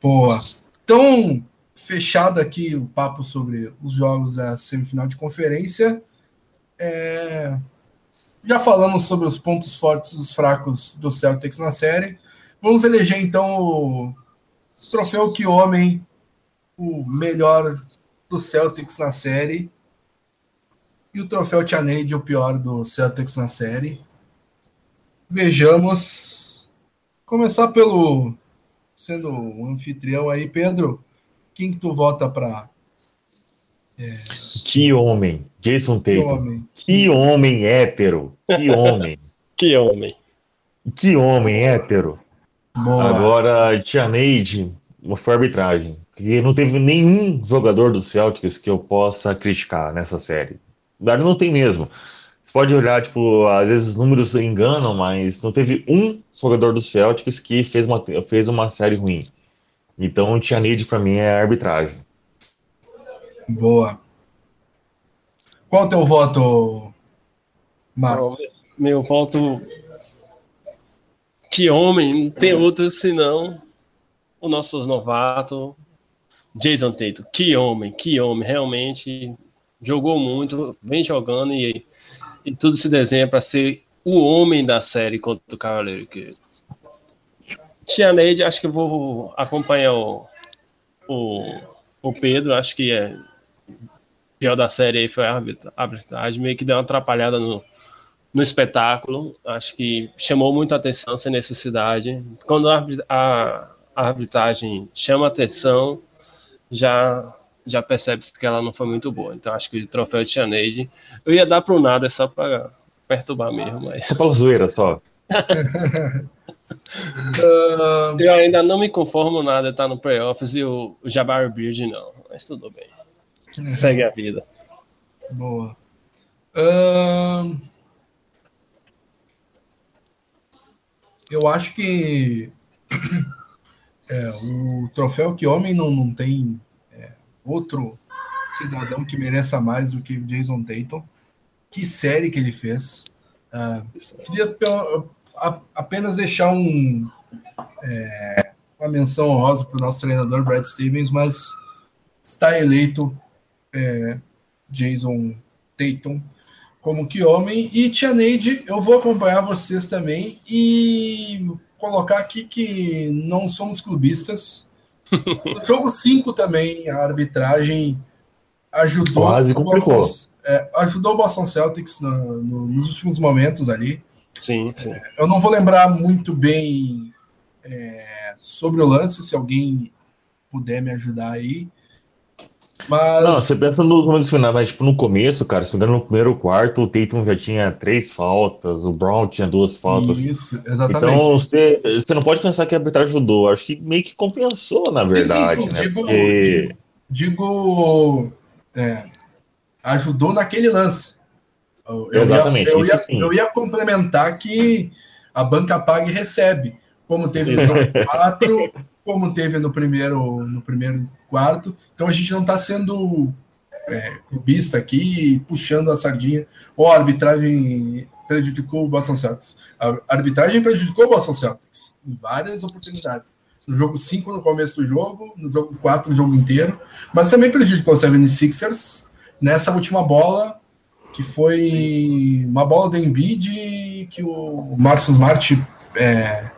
Boa. Então, fechado aqui o papo sobre os jogos da semifinal de conferência. É... Já falamos sobre os pontos fortes e os fracos do Celtics na série. Vamos eleger então o troféu que homem, o melhor do Celtics na série. E o troféu Tianade, o pior do Celtics na série. Vejamos. Começar pelo sendo o anfitrião aí, Pedro. Quem que tu vota para? É... Que homem, Jason Tatum. Que homem, que homem hétero. Que homem. que homem. Que homem hétero. Boa. Agora, Tia Neide, foi arbitragem. Que não teve nenhum jogador do Celtics que eu possa criticar nessa série. Não tem mesmo. Você pode olhar, tipo, às vezes os números enganam, mas não teve um jogador do Celtics que fez uma, fez uma série ruim. Então, o Tianide para mim é arbitragem. Boa. Qual o teu voto, Marcos? Meu voto. Que homem, não tem outro senão o nosso novato, Jason Tatum. Que homem, que homem, realmente jogou muito, vem jogando e, e tudo se desenha para ser o homem da série contra o Cavaleiro. Tia Neide, acho que eu vou acompanhar o, o, o Pedro, acho que é pior da série aí foi a arbitragem, meio que deu uma atrapalhada no, no espetáculo, acho que chamou muito atenção sem necessidade. Quando a, a, a arbitragem chama atenção, já já percebe que ela não foi muito boa. Então acho que o troféu de Neide, eu ia dar para o nada só para perturbar mesmo. Mas... Só pela zoeira, só. Uh... Eu ainda não me conformo nada, tá no playoffs e o, Jabbar Beard não, mas tudo bem. Segue a vida. Boa. Uh... Eu acho que é, o troféu que homem não, não tem é, outro cidadão que mereça mais do que Jason Tatum. Que série que ele fez. Uh, queria a, apenas deixar um, é, uma menção honrosa para o nosso treinador Brad Stevens, mas está eleito é, Jason Tatum como que homem. E Tia Neide, eu vou acompanhar vocês também e colocar aqui que não somos clubistas. No jogo 5 também, a arbitragem ajudou. Quase complicou. Boston, é, ajudou o Boston Celtics no, no, nos últimos momentos ali. Sim, sim. Eu não vou lembrar muito bem é, sobre o lance, se alguém puder me ajudar aí. Mas... Não, você pensa no momento final, mas tipo, no começo, cara, se me engano, no primeiro quarto, o Tatum já tinha três faltas, o Brown tinha duas faltas. Isso, exatamente. Então você, você não pode pensar que a arbitragem ajudou, acho que meio que compensou, na verdade, sim, sim, sim. né? Digo, Porque... digo, digo é, ajudou naquele lance. Eu, Exatamente. Ia, eu, ia, eu ia complementar que a banca paga e recebe, como teve no jogo 4, como teve no primeiro, no primeiro quarto. Então a gente não está sendo é, clubista aqui, puxando a sardinha. Ou a arbitragem prejudicou o Boston Celtics. A arbitragem prejudicou o Boston Celtics em várias oportunidades. No jogo 5, no começo do jogo, no jogo 4, no jogo inteiro. Mas também prejudicou o 76ers nessa última bola, que foi uma bola do Embiid que o Marcos Smart é,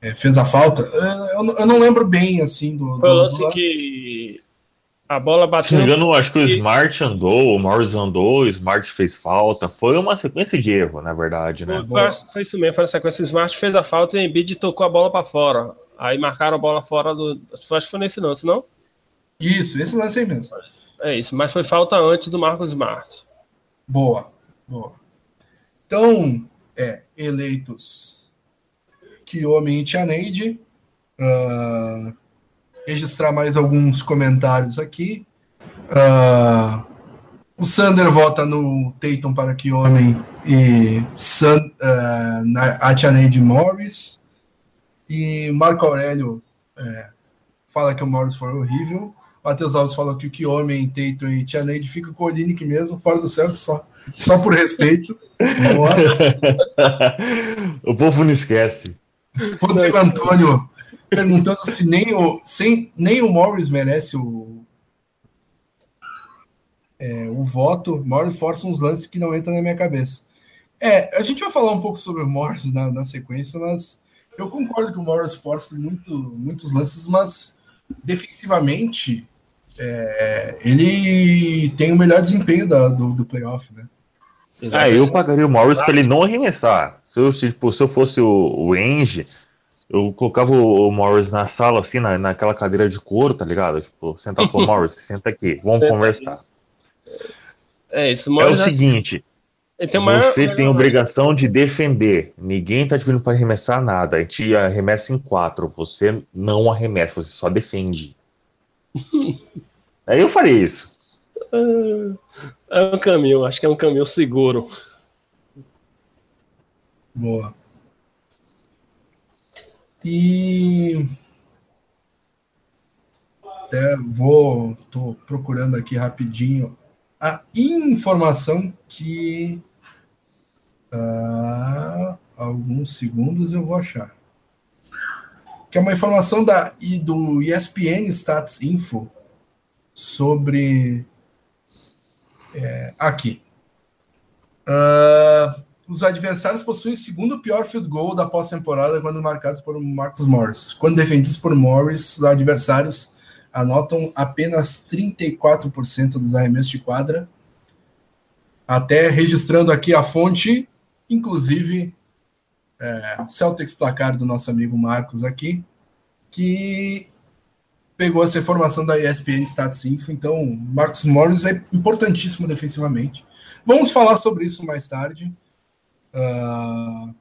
é, fez a falta. Eu, eu, não lembro bem, assim, do... Foi o lance que a bola bateu. Se não me engano, acho que o Smart andou, o Morris andou, o Smart fez falta. Foi uma sequência de erro, na verdade, né? Foi, foi isso mesmo, foi uma sequência. O Smart fez a falta e o Embiid tocou a bola para fora. Aí marcaram a bola fora do. Acho que foi nesse lance, não? Isso, esse lance aí mesmo. É isso, mas foi falta antes do Marcos Smart. Boa, boa. Então, é, eleitos Kiyomi e Tianeide. Uh, registrar mais alguns comentários aqui. Uh, o Sander vota no Tatum para homem e San, uh, na Atianeide Morris. E Marco Aurélio é, fala que o Morris foi horrível. Matheus Alves falou que o que homem, Tatum e Tianeide fica com o Olinick mesmo, fora do céu, só, só por respeito. o povo não esquece. Rodrigo Antônio perguntando se nem o, sem, nem o Morris merece o, é, o voto. Morris força uns lances que não entram na minha cabeça. É, a gente vai falar um pouco sobre o Morris na, na sequência, mas eu concordo que o Morris força muito, muitos lances, mas defensivamente é, ele tem o melhor desempenho da, do, do playoff, né? Ah, eu pagaria o Morris para ele não arremessar. Se eu, tipo, se eu fosse o, o Enge, eu colocava o, Morris na sala, assim, na, naquela cadeira de couro, tá ligado? Tipo, senta o Morris, senta aqui, vamos senta conversar. Aqui. É isso, Morris É o seguinte, tem você maior... tem obrigação de defender. Ninguém tá te pedindo para arremessar nada. A gente arremessa em quatro. Você não arremessa, você só defende. Aí eu faria isso. É um caminho, acho que é um caminho seguro. Boa. E até vou, tô procurando aqui rapidinho a informação que uh, alguns segundos eu vou achar. Que é uma informação da, do ESPN Stats Info sobre. É, aqui. Uh, os adversários possuem o segundo pior field goal da pós-temporada quando marcados por Marcos Morris. Quando defendidos por Morris, os adversários anotam apenas 34% dos arremessos de quadra. Até registrando aqui a fonte, inclusive é, Celtics placar do nosso amigo Marcos aqui, que pegou essa informação da ESPN Stats Info. Então, Marcos Morris é importantíssimo defensivamente. Vamos falar sobre isso mais tarde. Uh,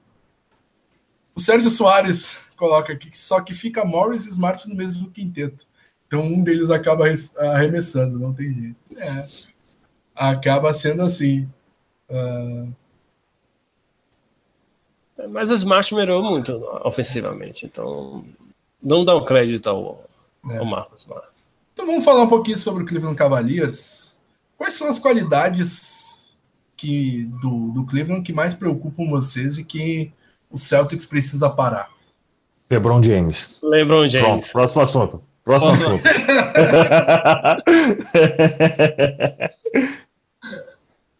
o Sérgio Soares coloca aqui só que fica Morris e Smart no mesmo quinteto. Então um deles acaba arremessando, não tem jeito. É, acaba sendo assim. Uh... Mas o Smart melhorou muito ofensivamente, então não dá um crédito ao, é. ao Marcos Smart. Então vamos falar um pouquinho sobre o Cleveland Cavaliers. Quais são as qualidades que do, do Cleveland que mais preocupam vocês e que o Celtics precisa parar? LeBron James. LeBron James. Pronto, próximo assunto. Próximo assunto.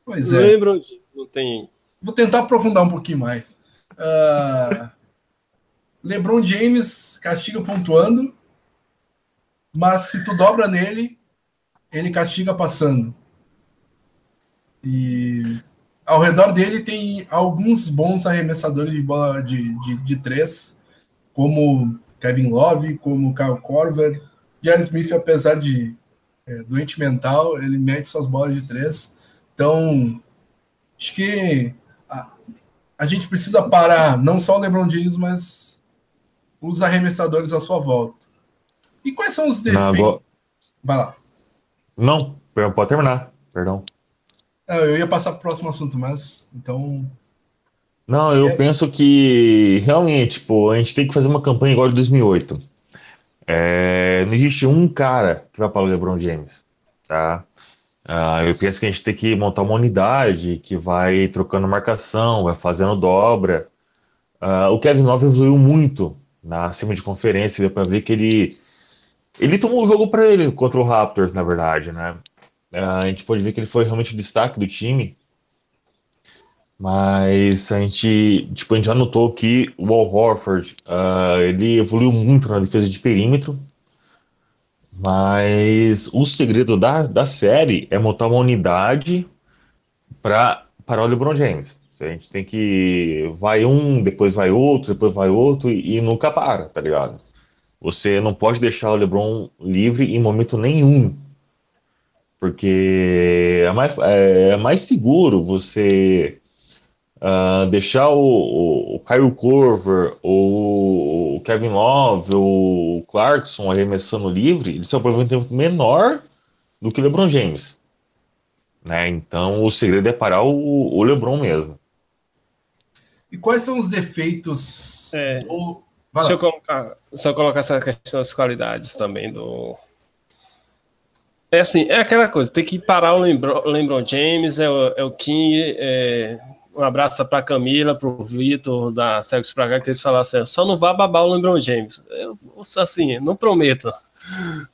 pois é. LeBron James. Não tem. Vou tentar aprofundar um pouquinho mais. Uh, LeBron James castiga pontuando, mas se tu dobra nele, ele castiga passando. E ao redor dele tem alguns bons arremessadores de bola de, de, de três, como Kevin Love, como Kyle Korver. Jerry Smith, apesar de é, doente mental, ele mete suas bolas de três. Então, acho que a, a gente precisa parar não só o LeBron James, mas os arremessadores à sua volta. E quais são os defeitos? Não, Vai lá. Não, pode terminar, perdão. Não, eu ia passar para o próximo assunto, mas então. Não, eu é... penso que realmente, tipo, a gente tem que fazer uma campanha igual de 2008. É, não existe um cara que vai para o LeBron James, tá? Uh, eu penso que a gente tem que montar uma unidade que vai trocando marcação, vai fazendo dobra. Uh, o Kevin Love evoluiu muito na cima de conferência, deu para ver que ele ele tomou o jogo para ele contra o Raptors, na verdade, né? Uh, a gente pode ver que ele foi realmente o destaque do time. Mas a gente, tipo, a gente já notou que o Al Horford, ele evoluiu muito na defesa de perímetro, mas o segredo da, da série é montar uma unidade para para o LeBron James. A gente tem que vai um, depois vai outro, depois vai outro e, e, nunca para, tá ligado? Você não pode deixar o LeBron livre em momento nenhum, porque é mais, é, é mais seguro você Uh, deixar o, o, o Kyle Corver, ou o Kevin Love, ou o Clarkson arremessando livre, eles um aproveitamento menor do que o LeBron James. Né? Então o segredo é parar o, o LeBron mesmo. E quais são os defeitos? É, do... deixa, eu colocar, só colocar essa questão das qualidades também do. É assim, é aquela coisa, tem que parar o LeBron, LeBron James, é o, é o King, é, um abraço para Camila, para o Vitor da Sexo pra cá, que eles falaram assim: só não vá babar o LeBron James. Eu, assim, não prometo.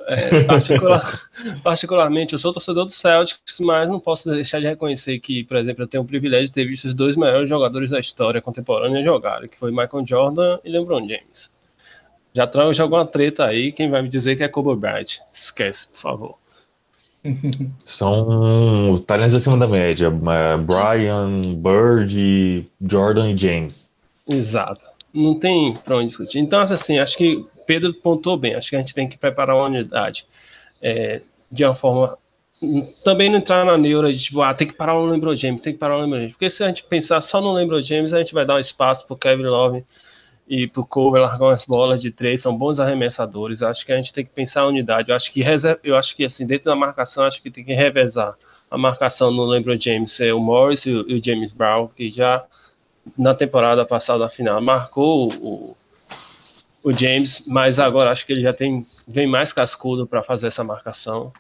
É, particular, particularmente, eu sou torcedor do Celtics, mas não posso deixar de reconhecer que, por exemplo, eu tenho o privilégio de ter visto os dois maiores jogadores da história contemporânea jogarem, que foi Michael Jordan e LeBron James. Já trago já alguma treta aí, quem vai me dizer que é Kobe Bryant? Esquece, por favor. São talentos acima da média. Brian, Bird, Jordan e James. Exato. Não tem para onde discutir. Então, assim, acho que Pedro pontuou bem. Acho que a gente tem que preparar uma unidade é, de uma forma. Também não entrar na neura de tipo, ah, tem que parar o LeBron James, tem que parar o LeBron James. Porque se a gente pensar só no LeBron James, a gente vai dar um espaço para o Kevin Love e pro Cole largar umas bolas de três, são bons arremessadores. Acho que a gente tem que pensar a unidade. Eu acho que eu acho que assim, dentro da marcação, acho que tem que revezar a marcação no LeBron James, ser o Morris e o, James Brown, que já na temporada passada na final marcou o, o James, mas agora acho que ele já tem vem mais cascudo para fazer essa marcação.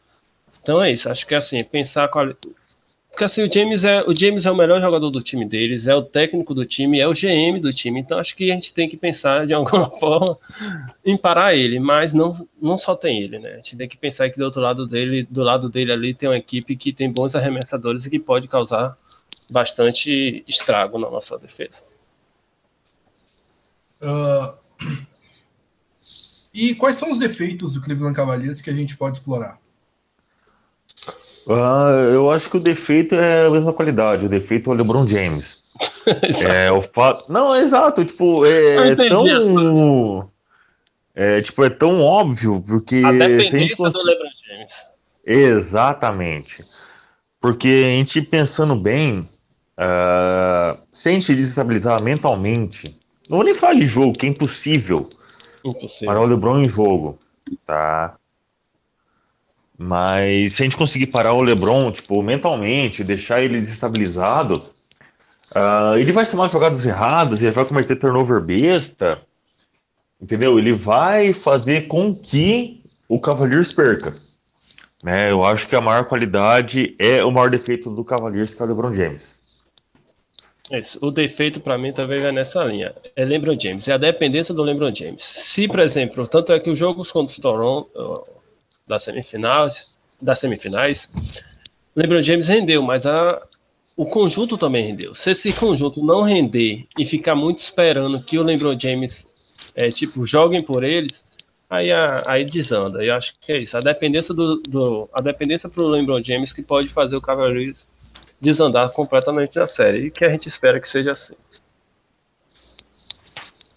Então é isso, acho que assim, pensar qual, porque assim, o James, é, o James é o melhor jogador do time deles, é o técnico do time, é o GM do time. Então acho que a gente tem que pensar de alguma forma em parar ele, mas não, não só tem ele, né? A gente tem que pensar que do outro lado dele, do lado dele ali, tem uma equipe que tem bons arremessadores e que pode causar bastante estrago na nossa defesa. Uh, e quais são os defeitos do Cleveland Cavaliers que a gente pode explorar? Ah, eu acho que o defeito é a mesma qualidade. O defeito é o LeBron James. é o fato. Não, é exato. Tipo, é, é tão. É, tipo, é tão óbvio, porque. A se a gente cons... do LeBron James. Exatamente. Porque a gente pensando bem, uh, se a gente desestabilizar mentalmente, não vou nem falar de jogo, que é impossível, impossível. para o LeBron em jogo, tá? Mas se a gente conseguir parar o LeBron, tipo, mentalmente, deixar ele desestabilizado, uh, ele vai tomar jogadas erradas, ele vai cometer turnover besta, entendeu? Ele vai fazer com que o Cavaliers perca. Né? Eu acho que a maior qualidade é o maior defeito do Cavaliers, que é o LeBron James. Isso. O defeito para mim também vai nessa linha. É LeBron James, é a dependência do LeBron James. Se, por exemplo, tanto é que os jogos contra o Toronto, das semifinais, das semifinais, LeBron James rendeu, mas a, o conjunto também rendeu. Se esse conjunto não render e ficar muito esperando que o LeBron James, é, tipo, joguem por eles, aí, aí desanda. E acho que é isso. A dependência do, do a dependência para o LeBron James que pode fazer o Cavaliers desandar completamente na série e que a gente espera que seja assim.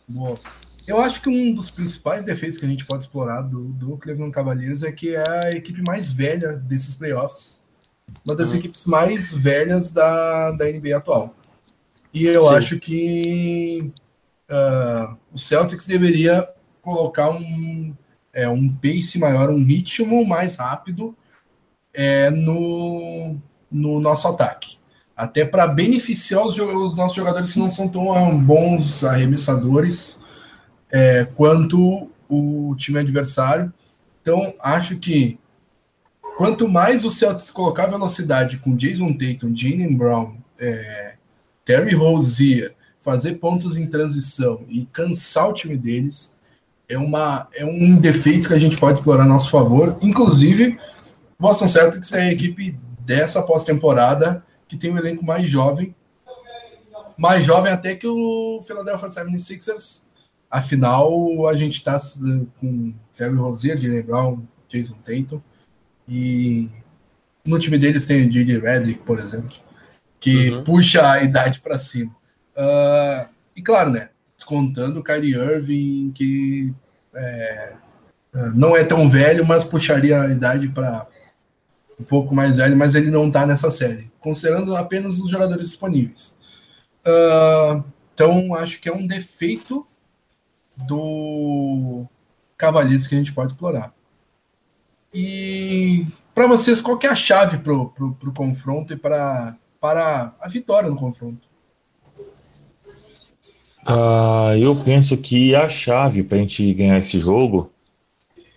Boa. Eu acho que um dos principais defeitos que a gente pode explorar do, do Cleveland Cavaliers é que é a equipe mais velha desses playoffs. Uma das uhum. equipes mais velhas da, da NBA atual. E eu Sim. acho que uh, o Celtics deveria colocar um, é, um pace maior, um ritmo mais rápido é, no, no nosso ataque. Até para beneficiar os, os, nossos jogadores que não são tão ah, bons arremessadores é, quanto o time adversário. Então, acho que quanto mais o Celtics colocar velocidade com Jason Tatum, Jalen Brown, é, Terry Rozier, fazer pontos em transição e cansar o time deles, é, uma, é um defeito que a gente pode explorar a nosso favor. Inclusive, Boston Celtics é a equipe dessa pós-temporada que tem um elenco mais jovem, mais jovem até que o Philadelphia 76ers. Afinal, a gente está com Terry Rozier, Jalen Brown, Jason Tatum, e no time deles tem o J.J. Redick, por exemplo, que uhum. puxa a idade para cima. Uh, e claro, né? Descontando o Kyrie Irving, que é, não é tão velho, mas puxaria a idade para um pouco mais velho, mas ele não está nessa série, considerando apenas os jogadores disponíveis. Uh, então, acho que é um defeito do Cavaleiros que a gente pode explorar. E para vocês, qual que é a chave para o confronto e pra, para a vitória no confronto? Uh, eu penso que a chave para a gente ganhar esse jogo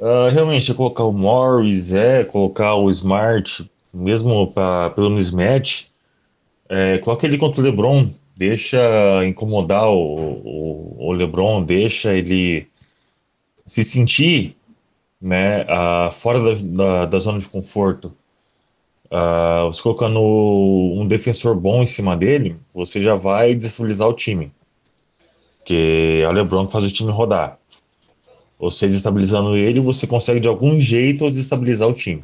uh, realmente colocar o Morris, é colocar o Smart, mesmo pra, pelo mismatch, é, coloca ele contra o LeBron, deixa incomodar o, o, o LeBron, deixa ele se sentir né, uh, fora da, da, da, zona de conforto. Uh, você colocando um defensor bom em cima dele, você já vai destabilizar o time que é o LeBron que faz o time rodar. Você desestabilizando ele, você consegue de algum jeito desestabilizar o time.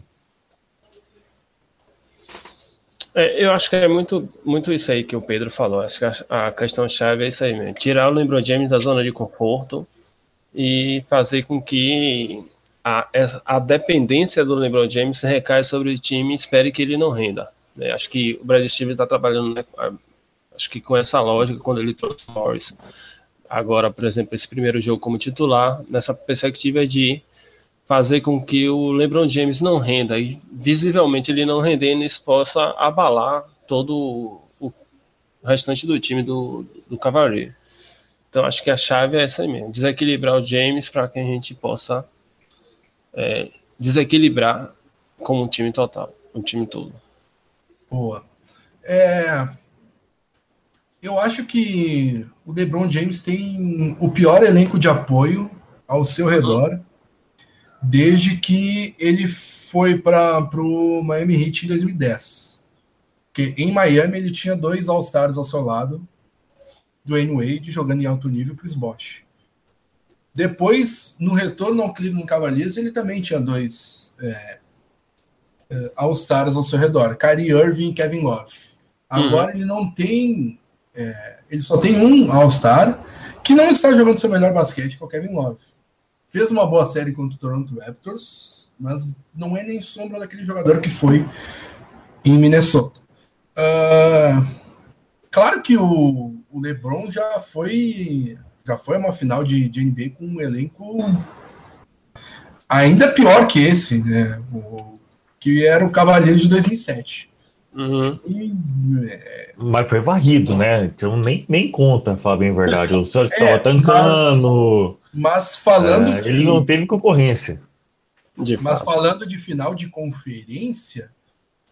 É, eu acho que é muito, muito isso aí que o Pedro falou. Acho que a, a questão chave é isso aí mesmo. Tirar o LeBron James da zona de conforto e fazer com que a, a dependência do LeBron James recaia sobre o time e espere que ele não renda. É, acho que o Brad Stevens está trabalhando, né, acho que com essa lógica quando ele trouxe o Morris agora, por exemplo, esse primeiro jogo como titular, nessa perspectiva de fazer com que o LeBron James não renda e visivelmente ele não rendendo isso possa abalar todo o restante do time do, do Cavaleiro. Então acho que a chave é essa mesmo, desequilibrar o James para que a gente possa é, desequilibrar como um time total, um time todo. Boa. É, eu acho que o LeBron James tem o pior elenco de apoio ao seu redor desde que ele foi para o Miami Heat em 2010. Porque em Miami ele tinha dois All-Stars ao seu lado, Dwayne Wade jogando em alto nível, Chris Bosh. Depois, no retorno ao Cleveland Cavaliers, ele também tinha dois é, é, All-Stars ao seu redor, Kyrie Irving e Kevin Love. Agora uhum. ele não tem é, ele só tem um All-Star que não está jogando seu melhor basquete, que é o Kevin Love. Fez uma boa série contra o Toronto Raptors, mas não é nem sombra daquele jogador que foi em Minnesota. Uh, claro que o, o, LeBron já foi já foi uma final de, de NBA com um elenco ainda pior que esse, né? O, que era o Cavaleiros de 2007. Uhum. E, é... Mas foi varrido, né? Então nem, nem conta, falar bem a verdade. O Celtics estava é, tancando. Mas, mas falando é, de. Ele não teve concorrência. mas falando de final de conferência,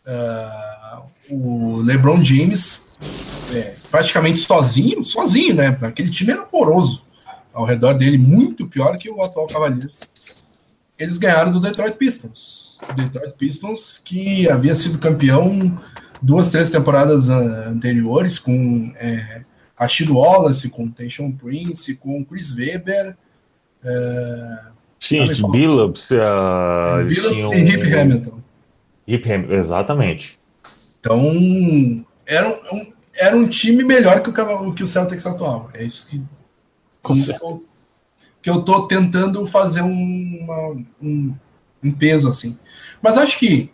uh, o LeBron James é, praticamente sozinho, sozinho, né? Aquele time era horroroso ao redor dele, muito pior que o atual Cavaliers. Eles ganharam do Detroit Pistons Detroit Pistons, que havia sido campeão duas, três temporadas anteriores, com é, Achille Wallace, com Tension Prince, com Chris Weber. É, Sim, Billups. Uh, Billups e Hip Hamilton. Hip Hamilton, exatamente. Então, era um, era um time melhor que o, que o Celtics atual. É isso que, isso que, eu, que eu tô tentando fazer um, uma, um, um peso assim. Mas acho que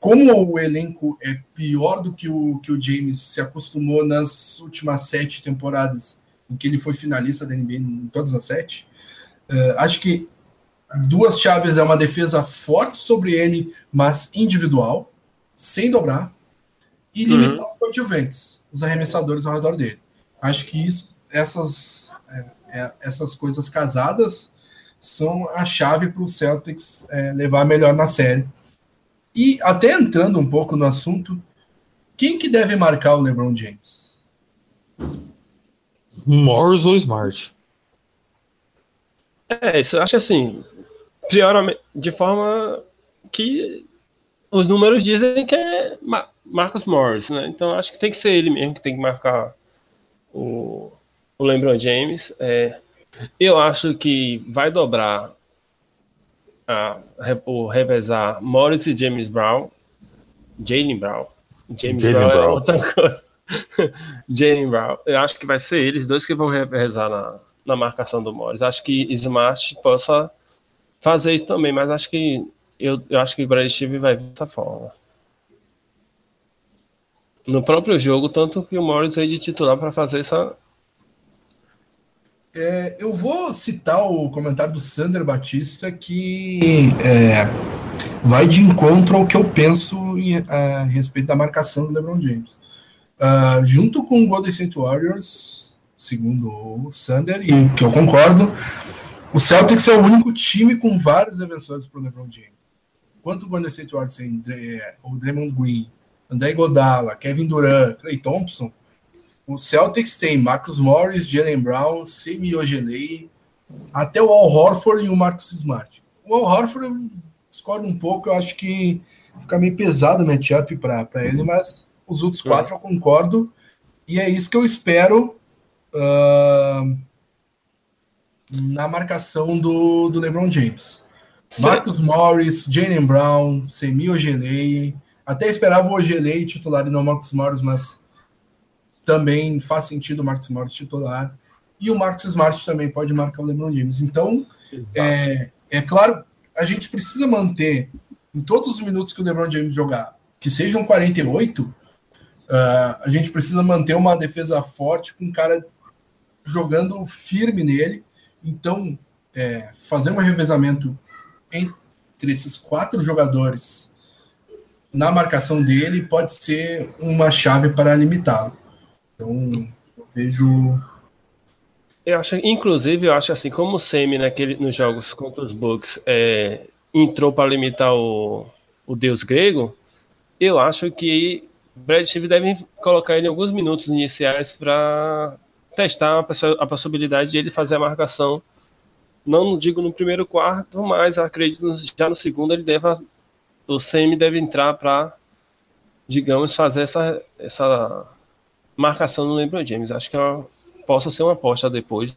como o elenco é pior do que o que o James se acostumou nas últimas sete temporadas em que ele foi finalista da NBA em todas as sete, uh, acho que duas chaves é uma defesa forte sobre ele, mas individual. sem dobrar e limitar uhum. os coadjuvantes, os arremessadores ao redor dele. Acho que isso, essas, é, é, essas coisas casadas são a chave para o Celtics é, levar melhor na série. E até entrando um pouco no assunto, quem que deve marcar o LeBron James? Morris ou Smart? É, isso eu acho assim, prioramente, de forma que os números dizem que é Marcos Morris, né? Então acho que tem que ser ele mesmo que tem que marcar o, o LeBron James. É, eu acho que vai dobrar a, o revezar Morris e James Brown. Jalen Brown. James Jaylen Brown, Brown é outra coisa. Jalen Brown. Eu acho que vai ser eles dois que vão revezar na, na marcação do Morris. Acho que Smart possa fazer isso também, mas acho que eu, eu acho que o Brad Steve vai dessa forma. No próprio jogo, tanto que o Morris veio de titular para fazer essa, é, eu vou citar o comentário do Sander Batista que é, vai de encontro ao que eu penso em, a respeito da marcação do LeBron James. Uh, junto com o Golden State Warriors, segundo o Sander, e que eu concordo, o Celtics é o único time com vários defensores para o LeBron James. Quanto o Golden State Warriors tem é, o Draymond Green, André Godala, Kevin Durant, Clay Thompson, o Celtics tem Marcus Morris, Jalen Brown, Semi Ojelei, até o Al Horford e o Marcus Smart. O Al Horford eu discordo um pouco, eu acho que fica meio pesado o matchup para ele, mas os outros quatro eu concordo. E é isso que eu espero uh, na marcação do, do LeBron James. Marcus Morris, Jalen Brown, Semi Ojelei. Até esperava o Ojelei titular e não Marcus Morris, mas também faz sentido o Marcos Morris titular. E o Marcos Smart também pode marcar o LeBron James. Então, é, é claro, a gente precisa manter em todos os minutos que o LeBron James jogar, que sejam 48, uh, a gente precisa manter uma defesa forte com o cara jogando firme nele. Então, é, fazer um revezamento entre esses quatro jogadores na marcação dele pode ser uma chave para limitá-lo. Então, eu vejo. Eu acho, inclusive, eu acho assim, como o Semi naquele, nos jogos contra os Bucks é, entrou para limitar o, o deus grego, eu acho que Brad Steve deve colocar ele em alguns minutos iniciais para testar a, possibilidade de ele fazer a marcação. Não digo no primeiro quarto, mas acredito já no segundo ele deve o Semi deve entrar para digamos fazer essa essa marcação no LeBron James. Acho que é possa ser uma aposta depois.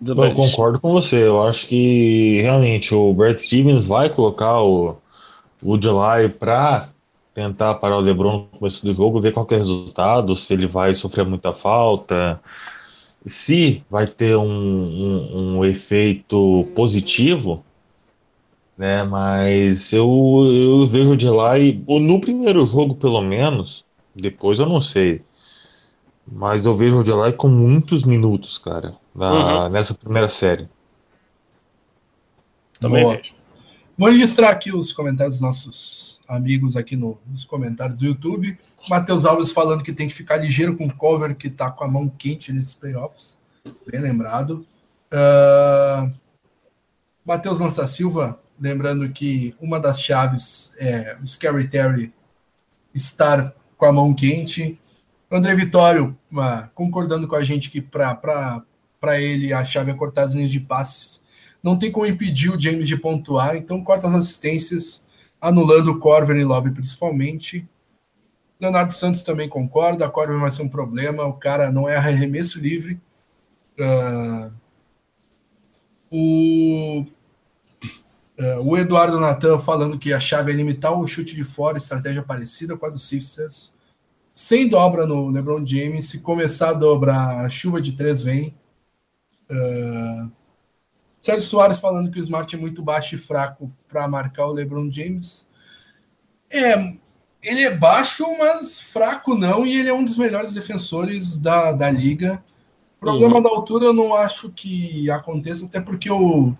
Do eu concordo com você. Eu acho que realmente o Brad Stevens vai colocar o, o July para tentar parar o LeBron no começo do jogo, ver qual é o resultado, se ele vai sofrer muita falta, se vai ter um, um, um efeito positivo, né? Mas eu, eu vejo o July, no primeiro jogo pelo menos, depois eu não sei. Mas eu vejo o Delay com muitos minutos, cara, na, uhum. nessa primeira série. Também Boa. vejo. Vou registrar aqui os comentários dos nossos amigos aqui no, nos comentários do YouTube. Matheus Alves falando que tem que ficar ligeiro com o cover que tá com a mão quente nesses playoffs. Bem lembrado. Uh, Matheus Lança Silva, lembrando que uma das chaves é o Scary Terry estar com a mão quente. André Vitório uh, concordando com a gente que para ele a chave é cortar as linhas de passes. Não tem como impedir o James de pontuar, então corta as assistências, anulando o Corver e Love principalmente. Leonardo Santos também concorda, a Corver vai ser um problema, o cara não é arremesso livre. Uh, o, uh, o Eduardo Natan falando que a chave é limitar o chute de fora, estratégia parecida com a dos Sixers sem dobra no LeBron James. Se começar a dobrar, a chuva de três vem. Uh, Sérgio Soares falando que o Smart é muito baixo e fraco para marcar o LeBron James. É, ele é baixo, mas fraco não, e ele é um dos melhores defensores da, da liga. O problema uhum. da altura eu não acho que aconteça, até porque o,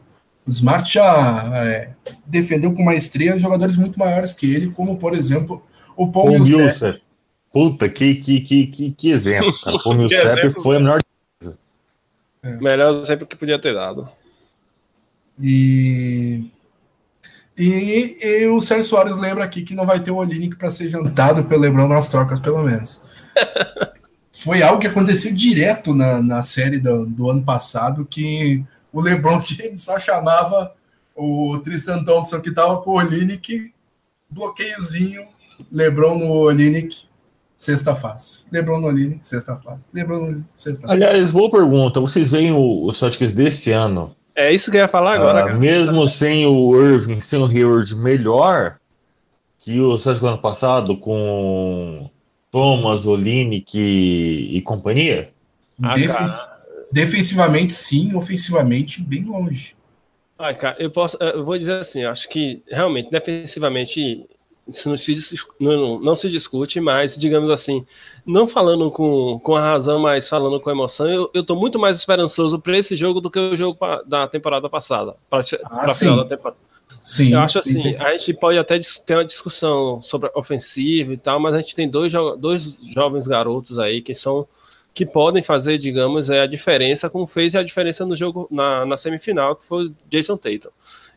O Smart já é, defendeu com maestria jogadores muito maiores que ele, como por exemplo o Paul Millsap. Puta, que, que, que, que, que exemplo, cara. O Paul Millsap foi a melhor coisa. É. Melhor sempre que podia ter dado. E... E, e, o Sérgio Soares lembra aqui que não vai ter o Olinick para ser jantado pelo Lebron nas trocas, pelo menos. Foi algo que aconteceu direto na, na série do, do ano passado, que o LeBron James só chamava o Tristan Thompson, que estava com o Olinick, bloqueiozinho, LeBron no Olinick, sexta fase. LeBron no Olinick, sexta fase. LeBron sexta fase. Aliás, boa pergunta. Vocês veem o, o Celtics desse ano? É isso que eu ia falar agora, ah, Mesmo sem o Irving, sem o Hayward, melhor que o Celtics do ano passado, com Thomas, Olinick e, e companhia? Ah, Defensivamente, sim, ofensivamente, bem longe. Ai, cara, eu posso. Eu vou dizer assim, acho que realmente, defensivamente, isso não se, não, não se discute, mas, digamos assim, não falando com, com a razão, mas falando com emoção, eu, eu tô muito mais esperançoso para esse jogo do que o jogo pra, da temporada passada. Para ah, final da temporada. Sim, eu acho assim, sim. a gente pode até ter uma discussão sobre ofensiva e tal, mas a gente tem dois, dois jovens garotos aí que são que podem fazer, digamos, é a diferença, como fez a diferença no jogo na, na semifinal, que foi o Jason Tatum.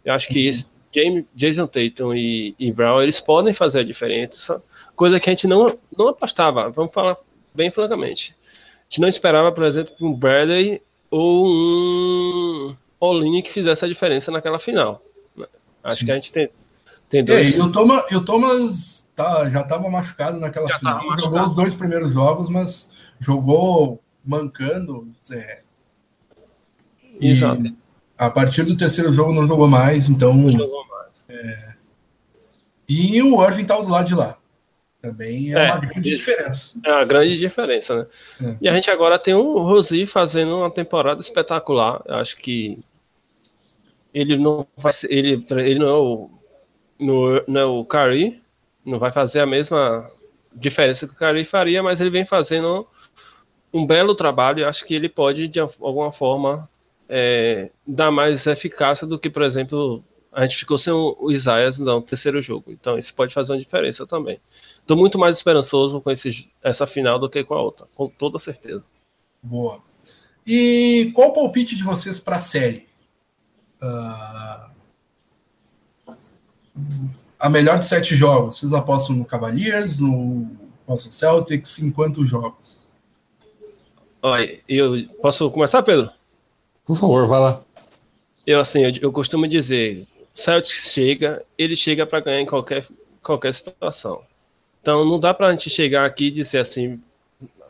Eu acho que uhum. esse, James, Jason Tatum e, e, Brown, eles podem fazer a diferença, coisa que a gente não, não apostava, vamos falar bem francamente. A gente não esperava, por exemplo, um Bradley ou um Olini que fizesse a diferença naquela final. Acho Sim. que a gente tem, tem dois. E o Thomas, e o Thomas tá, já estava machucado naquela já final, jogou os dois primeiros jogos, mas jogou mancando. É, Exato. A partir do terceiro jogo não jogou mais, então. Não jogou mais. É, e o Irving tá do lado de lá. Também é, é uma grande diferença. É uma grande diferença, né? É. E a gente agora tem o Rosi fazendo uma temporada espetacular. Eu acho que ele não vai ser, ele, ele não é o, no, não é o Curry, não vai fazer a mesma diferença que o Curry faria, mas ele vem fazendo um belo trabalho e acho que ele pode, de alguma forma, é, dar mais eficácia do que, por exemplo, a gente ficou sem o Isaias no terceiro jogo. Então, isso pode fazer uma diferença também. Estou muito mais esperançoso com esse, essa final do que com a outra, com toda certeza. Boa. E qual o palpite de vocês para a série? Uh... A melhor de sete jogos. Vocês apostam no Cavaliers, no Boston Celtics, em quantos jogos? Olha, eu posso começar, Pedro? Por favor, vai lá. Eu assim, eu, eu costumo dizer, Celtics chega, ele chega para ganhar em qualquer qualquer situação. Então não dá para a gente chegar aqui e dizer assim,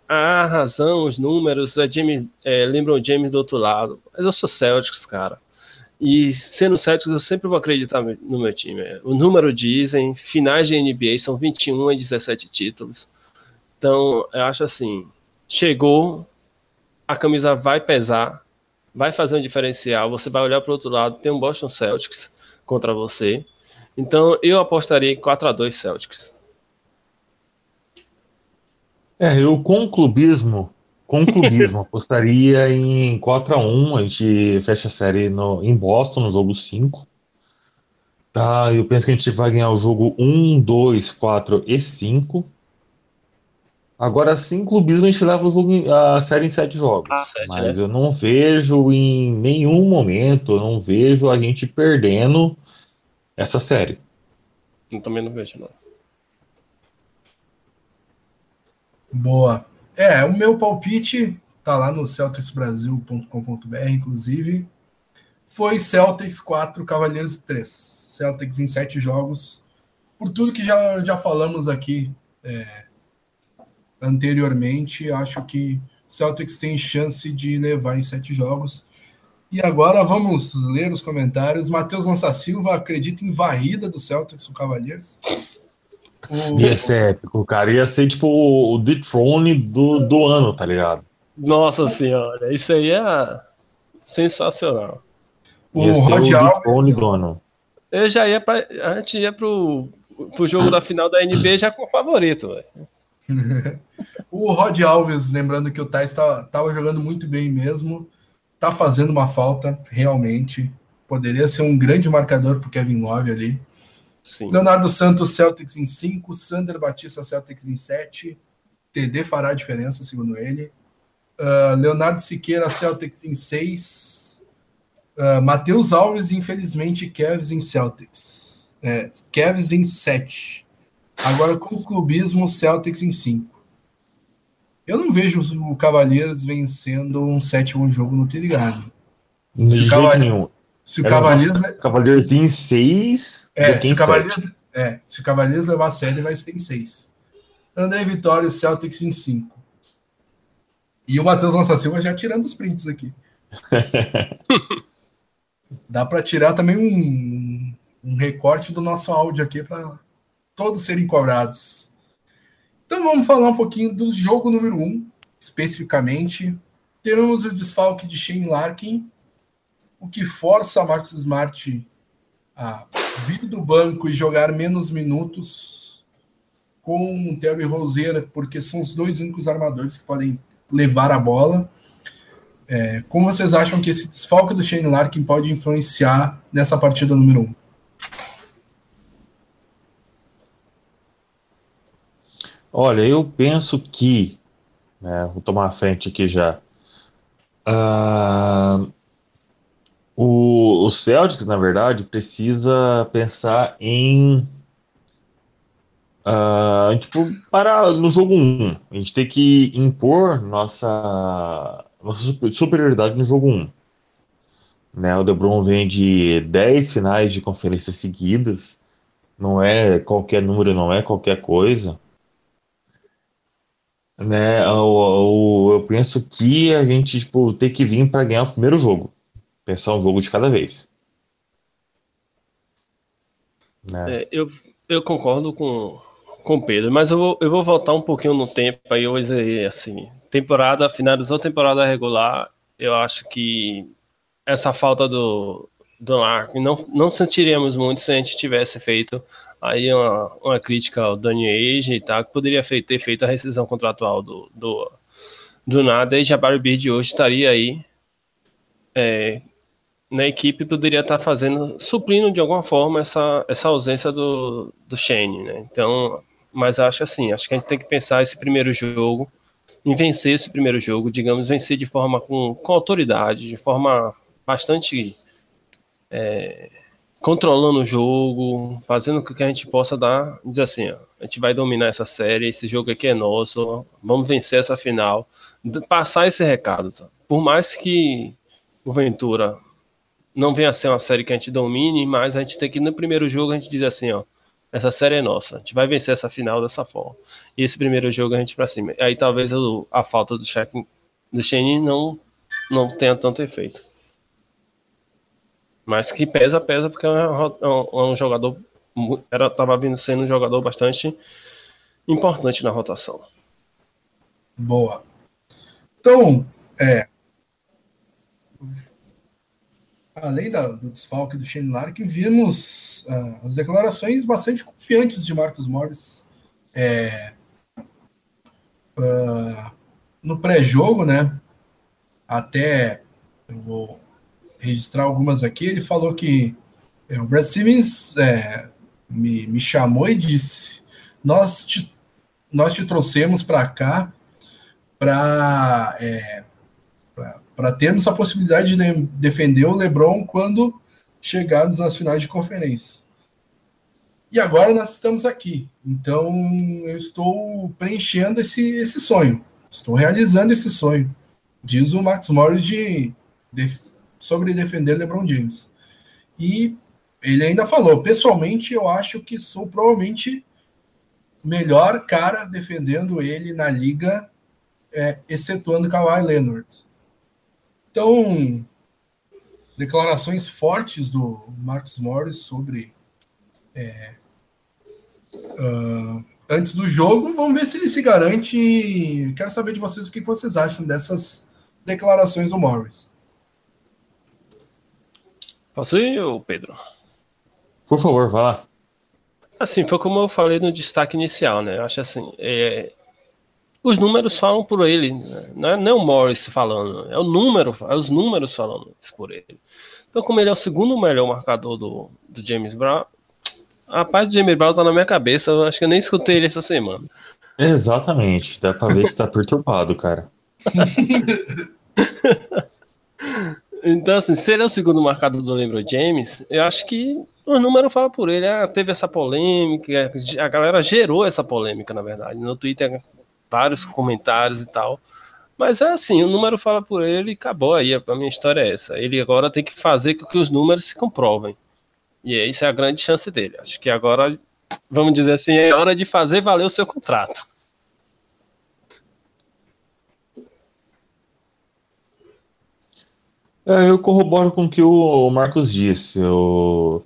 a razão, os números, é James, é, lembram James do outro lado. Mas eu sou Celtics, cara. E sendo Celtics, eu sempre vou acreditar no meu time. O número dizem, finais de NBA são 21 e 17 títulos. Então, eu acho assim, chegou, a camisa vai pesar, vai fazer um diferencial. Você vai olhar para o outro lado, tem um Boston Celtics contra você. Então eu apostaria em 4 a 2 Celtics. É, eu com clubismo, com clubismo, apostaria em 4 a 1 A gente fecha a série no, em Boston, no jogo 5. Tá, eu penso que a gente vai ganhar o jogo 1, 2, 4 e 5. Agora sim, clubismo a gente leva o jogo, a série em sete jogos. Ah, sete, mas é. eu não vejo em nenhum momento, eu não vejo a gente perdendo essa série. Eu também não vejo, não. Boa. É, o meu palpite tá lá no celticsbrasil.com.br, inclusive. Foi Celtics 4, Cavaleiros 3. Celtics em sete jogos. Por tudo que já, já falamos aqui. É, anteriormente, acho que Celtics tem chance de levar em sete jogos. E agora vamos ler os comentários. Matheus Lança Silva acredita em varrida do Celtics, o Cavaliers. O... Ia ser épico, cara. Ia ser tipo o Dethrone do, do ano, tá ligado? Nossa senhora, isso aí é sensacional. O ia ser Rod o Alves... do ano. Eu já ia pra. A gente ia pro, pro jogo da final da NBA já com o favorito, velho. o Rod Alves, lembrando que o Thais estava jogando muito bem mesmo, tá fazendo uma falta, realmente. Poderia ser um grande marcador para Kevin Love ali. Sim. Leonardo Santos, Celtics em 5. Sander Batista, Celtics em 7. TD fará a diferença, segundo ele. Uh, Leonardo Siqueira, Celtics em 6. Uh, ah, Matheus Alves, infelizmente, Cavs em Celtics. É, Cavs em 7. Agora, com o clubismo, Celtics em 5. Eu não vejo o Cavaleiros vencendo um sétimo jogo no Trigarden. De jeito Cavalier... nenhum. Se o Cavaleiros. Cavaleiros em 6. É, se o Cavaleiros, é, se o Cavaleiros levar a série, vai ser em 6. André Vitória, Celtics em 5. E o Matheus Lança Silva já tirando os prints aqui. Dá para tirar também um, um recorte do nosso áudio aqui para todos serem cobrados. Então vamos falar um pouquinho do jogo número 1, um, especificamente. Teremos o desfalque de Shane Larkin, o que força Marcos Smart a vir do banco e jogar menos minutos com o Terry Roseira, porque são os dois únicos armadores que podem levar a bola. É, como vocês acham que esse desfalque do Shane Larkin pode influenciar nessa partida número 1? Um? Olha, eu penso que, né, vou tomar a frente aqui já. Uh, o, o Celtics, na verdade, precisa pensar em Uh, tipo, para no jogo 1, a gente tem que impor nossa, nossa superioridade no jogo 1. Né, o LeBron vem de 10 finais de conferência seguidas, não é qualquer número, não é qualquer coisa. Né, eu, eu, penso que a gente tipo, tem que vir para ganhar o primeiro jogo. Pensar um jogo de cada vez. Né? É, eu, eu concordo com, com Pedro, mas eu vou, eu vou voltar um pouquinho no tempo, aí dizer assim, temporada, finalizou a temporada regular, eu acho que essa falta do, do Larkin não, não sentiríamos muito se a gente tivesse feito aí uma, uma crítica ao Danny Age e tal, que poderia ter feito a rescisão contratual do, do, do nada, e Jabari Bird hoje estaria aí é, na equipe poderia estar fazendo, suprindo de alguma forma essa, essa ausência do, do Shane, né? Então, mas acho assim, acho que a gente tem que pensar esse primeiro jogo, em vencer esse primeiro jogo, digamos, vencer de forma com, com autoridade, de forma bastante é, controlando o jogo, fazendo com que a gente possa dar, dizer assim, ó, a gente vai dominar essa série, esse jogo aqui é nosso, vamos vencer essa final, passar esse recado. Tá? Por mais que o Ventura não venha a ser uma série que a gente domine, mas a gente tem que no primeiro jogo a gente dizer assim, ó, essa série é nossa, a gente vai vencer essa final dessa forma. E esse primeiro jogo a gente para cima. Aí talvez a falta do Shaq, do Shane não não tenha tanto efeito. Mas que pesa, pesa, porque é um, é um jogador. Era, tava vindo sendo um jogador bastante importante na rotação. Boa. Então, é, além da, do desfalque do Shane Larkin, vimos uh, as declarações bastante confiantes de Marcos Morris é, uh, no pré-jogo, né? Até eu vou registrar algumas aqui. Ele falou que é, o Brad Stevens é, me, me chamou e disse: Nós te, nós te trouxemos para cá para é, para termos a possibilidade de defender o LeBron quando chegarmos nas finais de conferência. E agora nós estamos aqui. Então eu estou preenchendo esse, esse sonho. Estou realizando esse sonho. Diz o Max Morris de, de, sobre defender LeBron James. E ele ainda falou: pessoalmente, eu acho que sou provavelmente melhor cara defendendo ele na liga, é, excetuando Kawhi Leonard. Então, declarações fortes do Marcos Morris sobre é, uh, antes do jogo. Vamos ver se ele se garante. Quero saber de vocês o que vocês acham dessas declarações do Morris. Posso ir, Pedro? Por favor, vá lá. Assim, foi como eu falei no destaque inicial, né? Eu acho assim, é, os números falam por ele, né? não é nem o Morris falando, é o número, é os números falando por ele. Então, como ele é o segundo melhor marcador do, do James Brown, a parte do James Brown tá na minha cabeça, eu acho que eu nem escutei ele essa semana. Exatamente, dá pra ver que está perturbado, cara. então, assim, se ele é o segundo marcador do LeBron James, eu acho que o número fala por ele. Ah, teve essa polêmica, a galera gerou essa polêmica, na verdade. No Twitter, vários comentários e tal. Mas é assim, o número fala por ele e acabou aí. A minha história é essa. Ele agora tem que fazer com que os números se comprovem. E essa é a grande chance dele. Acho que agora, vamos dizer assim, é hora de fazer valer o seu contrato. É, eu corroboro com o que o Marcos disse. Eu,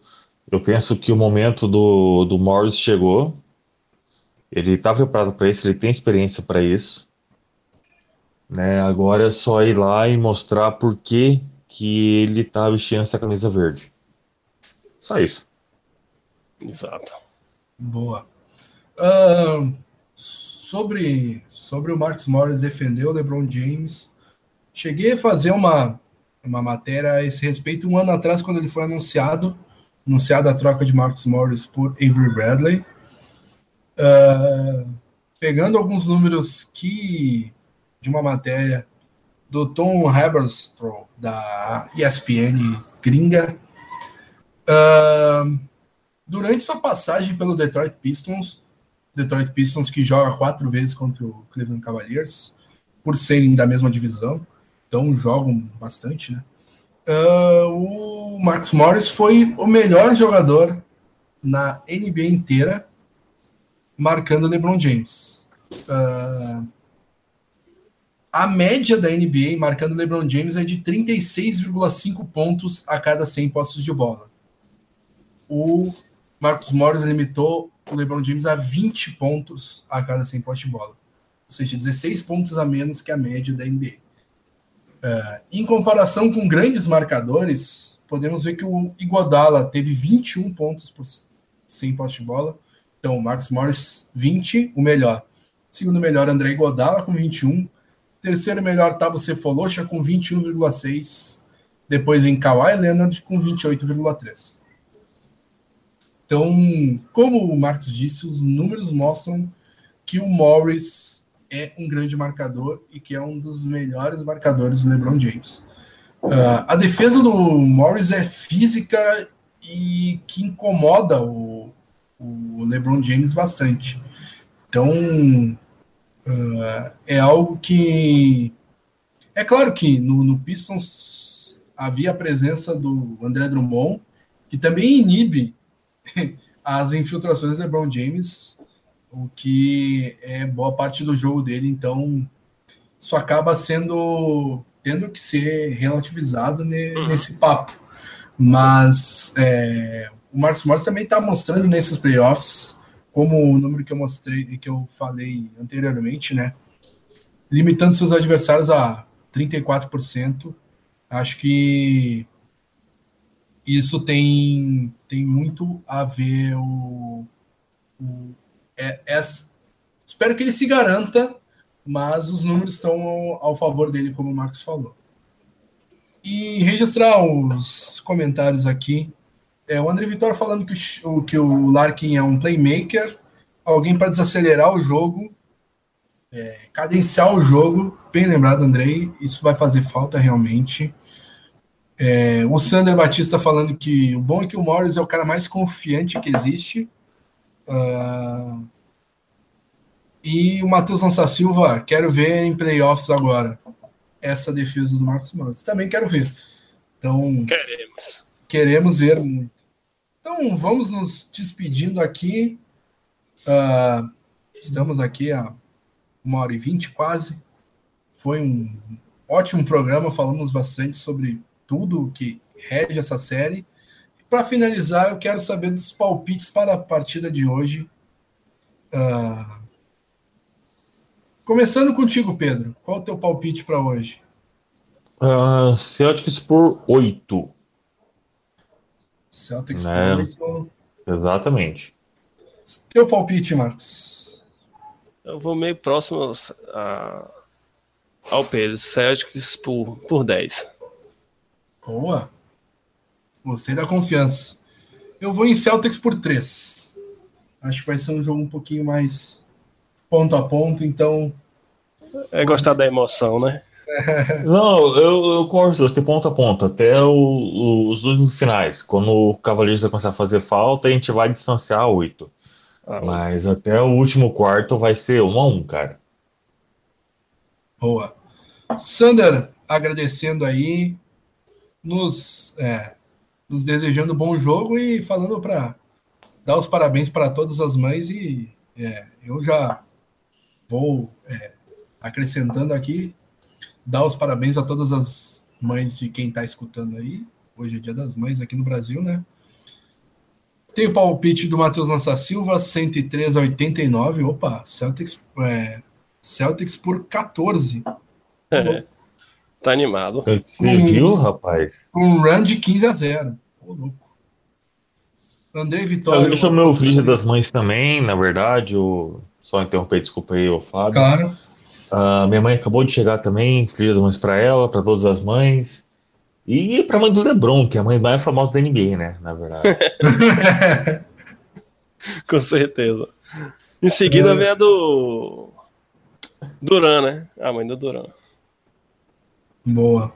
eu penso que o momento do, do Morris chegou. Ele está preparado para isso, ele tem experiência para isso. Né? Agora é só ir lá e mostrar por que, que ele está vestindo essa camisa verde. Só isso. Exato. Boa. Uh, sobre, sobre o Marcos Morris defender o LeBron James, cheguei a fazer uma, uma matéria a esse respeito um ano atrás, quando ele foi anunciado anunciada a troca de Marcus Morris por Avery Bradley. Uh, pegando alguns números que de uma matéria do Tom Haberstroh, da ESPN gringa, uh, durante sua passagem pelo Detroit Pistons, Detroit Pistons que joga quatro vezes contra o Cleveland Cavaliers, por serem da mesma divisão, então jogam bastante, né? uh, o Marcos Morris foi o melhor jogador na NBA inteira, marcando LeBron James. Uh, a média da NBA marcando LeBron James é de 36,5 pontos a cada 100 postos de bola. O Marcos Morris limitou o LeBron James a 20 pontos a cada 100 postos de bola. Ou seja, 16 pontos a menos que a média da NBA. Uh, em comparação com grandes marcadores, podemos ver que o Iguodala teve 21 pontos por 100 posse de bola. Então, o Marcos Morris, 20, o melhor. Segundo melhor, André Iguodala, com 21. Terceiro melhor, Tabo Cefolosha, com 21,6. Depois vem Kawhi Leonard, com 28,3. Então, como o Marcos disse, os números mostram que o Morris é um grande marcador e que é um dos melhores marcadores do LeBron James. Uh, a defesa do Morris é física e que incomoda o, o LeBron James bastante. Então, uh, é algo que. É claro que no, no Pistons havia a presença do André Drummond, que também inibe as infiltrações do LeBron James o que é boa parte do jogo dele, então isso acaba sendo tendo que ser relativizado ne, uhum. nesse papo. Mas é, o Marcos Morris também está mostrando nesses playoffs, como o número que eu mostrei, que eu falei anteriormente, né? Limitando seus adversários a 34%. Acho que isso tem, tem muito a ver o, o é, é, espero que ele se garanta, mas os números estão ao, ao favor dele, como o Marcos falou. E registrar os comentários aqui. É, o André Vitória falando que o, que o Larkin é um playmaker, alguém para desacelerar o jogo, é, cadenciar o jogo. Bem lembrado, Andrei, isso vai fazer falta realmente. É, o Sander Batista falando que o bom é que o Morris é o cara mais confiante que existe. Uh, e o Matheus Lança Silva, quero ver em playoffs agora essa defesa do Marcos Morris. Também quero ver. Então, queremos. Queremos ver muito. Então, vamos nos despedindo aqui. Uh, estamos aqui a uma hora e vinte quase. Foi um ótimo programa. Falamos bastante sobre tudo que rege essa série. Para finalizar, eu quero saber dos palpites para a partida de hoje. Uh, começando contigo, Pedro. Qual o teu palpite para hoje? Uh, Celtics por 8. Celtics né? por 8. Exatamente. Teu palpite, Marcos? Eu vou meio próximo a, ao Pedro. Celtics por, por 10. Boa. Gostei da confiança. Eu vou em Celtics por 3. Acho que vai ser um jogo um pouquinho mais ponto a ponto, então. É gostar da emoção, né? Não, eu, eu concordo você ponto a ponto, até o, os últimos finais. Quando o Cavaleiros vai começar a fazer falta, a gente vai distanciar oito. Ah, Mas até o último quarto vai ser um a um, cara. Boa. Sander, agradecendo aí, nos, é, nos desejando bom jogo e falando para dar os parabéns para todas as mães e é, eu já vou é, acrescentando aqui, dar os parabéns a todas as mães de quem está escutando aí. Hoje é dia das mães aqui no Brasil, né? Tem o palpite do Matheus Lança Silva, 103 a 89. Opa, Celtics, é, Celtics por 14. É, tá animado. Você um, viu, rapaz? Um run de 15 a 0. Ô, louco. Andrei Vitória. Deixa o meu vídeo das mães também, na verdade. O... Só interromper, desculpa aí, o Fábio. Claro. Uh, minha mãe acabou de chegar também, filha das mães para ela, para todas as mães. E para a mãe do Lebron, que é a mãe mais famosa da NBA, né? Na verdade. Com certeza. Em seguida é. vem a do Duran, né? A mãe do Duran. Boa.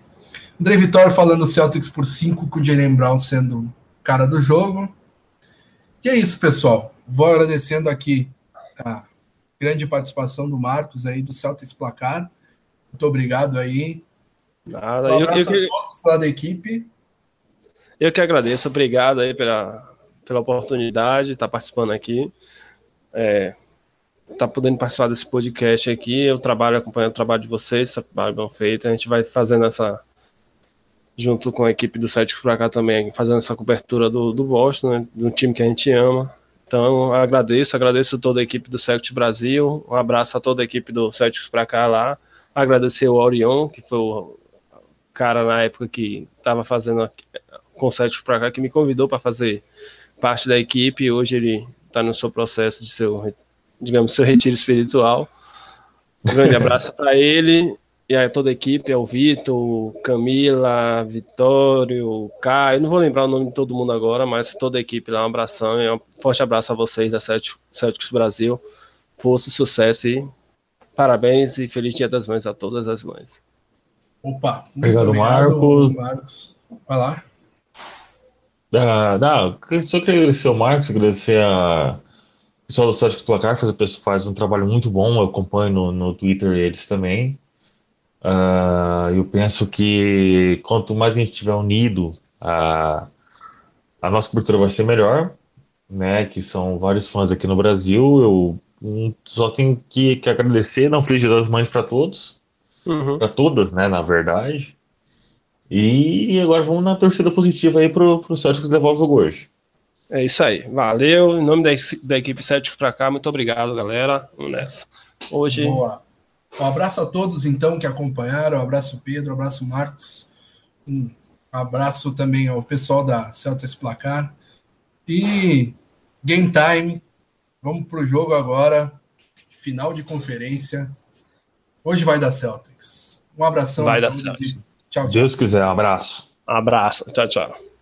André Vitória falando Celtics por 5, com o Jalen Brown sendo cara do jogo. E é isso, pessoal. Vou agradecendo aqui a grande participação do Marcos aí do Celtics Placar. Muito obrigado aí. Nada. Um abraço eu, eu, a todos lá da equipe. Eu que agradeço. Obrigado aí pela, pela oportunidade de estar participando aqui. É, tá podendo participar desse podcast aqui. Eu trabalho acompanhando o trabalho de vocês, trabalho bem feito. A gente vai fazendo essa junto com a equipe do Celtics para cá também, fazendo essa cobertura do, do Boston, né, do time que a gente ama. Então, agradeço, agradeço toda a equipe do Celtics Brasil, um abraço a toda a equipe do Celtics para cá lá. Agradecer o Orion, que foi o cara na época que estava fazendo com o Celtics para cá, que me convidou para fazer parte da equipe. Hoje ele está no seu processo de seu digamos, seu retiro espiritual. Um grande abraço para ele e a toda a equipe, ao Vitor, Camila, Vitório, Caio. Não vou lembrar o nome de todo mundo agora, mas toda a equipe lá, um abração e um forte abraço a vocês da Celtics Brasil. Força, sucesso e parabéns e feliz Dia das Mães a todas as mães. Opa, obrigado, obrigado Marcos. Marcos. Vai lá. Ah, não, só queria agradecer ao Marcos, agradecer a pessoal do Celtics Placar faz, faz um trabalho muito bom, eu acompanho no, no Twitter eles também. Uh, eu penso que quanto mais a gente estiver unido, a, a nossa cultura vai ser melhor, né? Que são vários fãs aqui no Brasil. Eu um, só tenho que, que agradecer, não feliz das mães para todos, uhum. para todas, né? Na verdade. E agora vamos na torcida positiva aí pro, pro Celtics levar o jogo hoje. É isso aí. Valeu. Em nome da, da equipe 7 para cá, muito obrigado, galera. Vamos nessa. Hoje. Boa. Um abraço a todos, então, que acompanharam. Um abraço, Pedro. Um abraço, Marcos. Um abraço também ao pessoal da Celtics Placar. E game time. Vamos para o jogo agora. Final de conferência. Hoje vai dar Celtics. Um abração. Vai dar Celtics. Tchau, tchau. Deus quiser, um abraço. Um abraço. Tchau, tchau.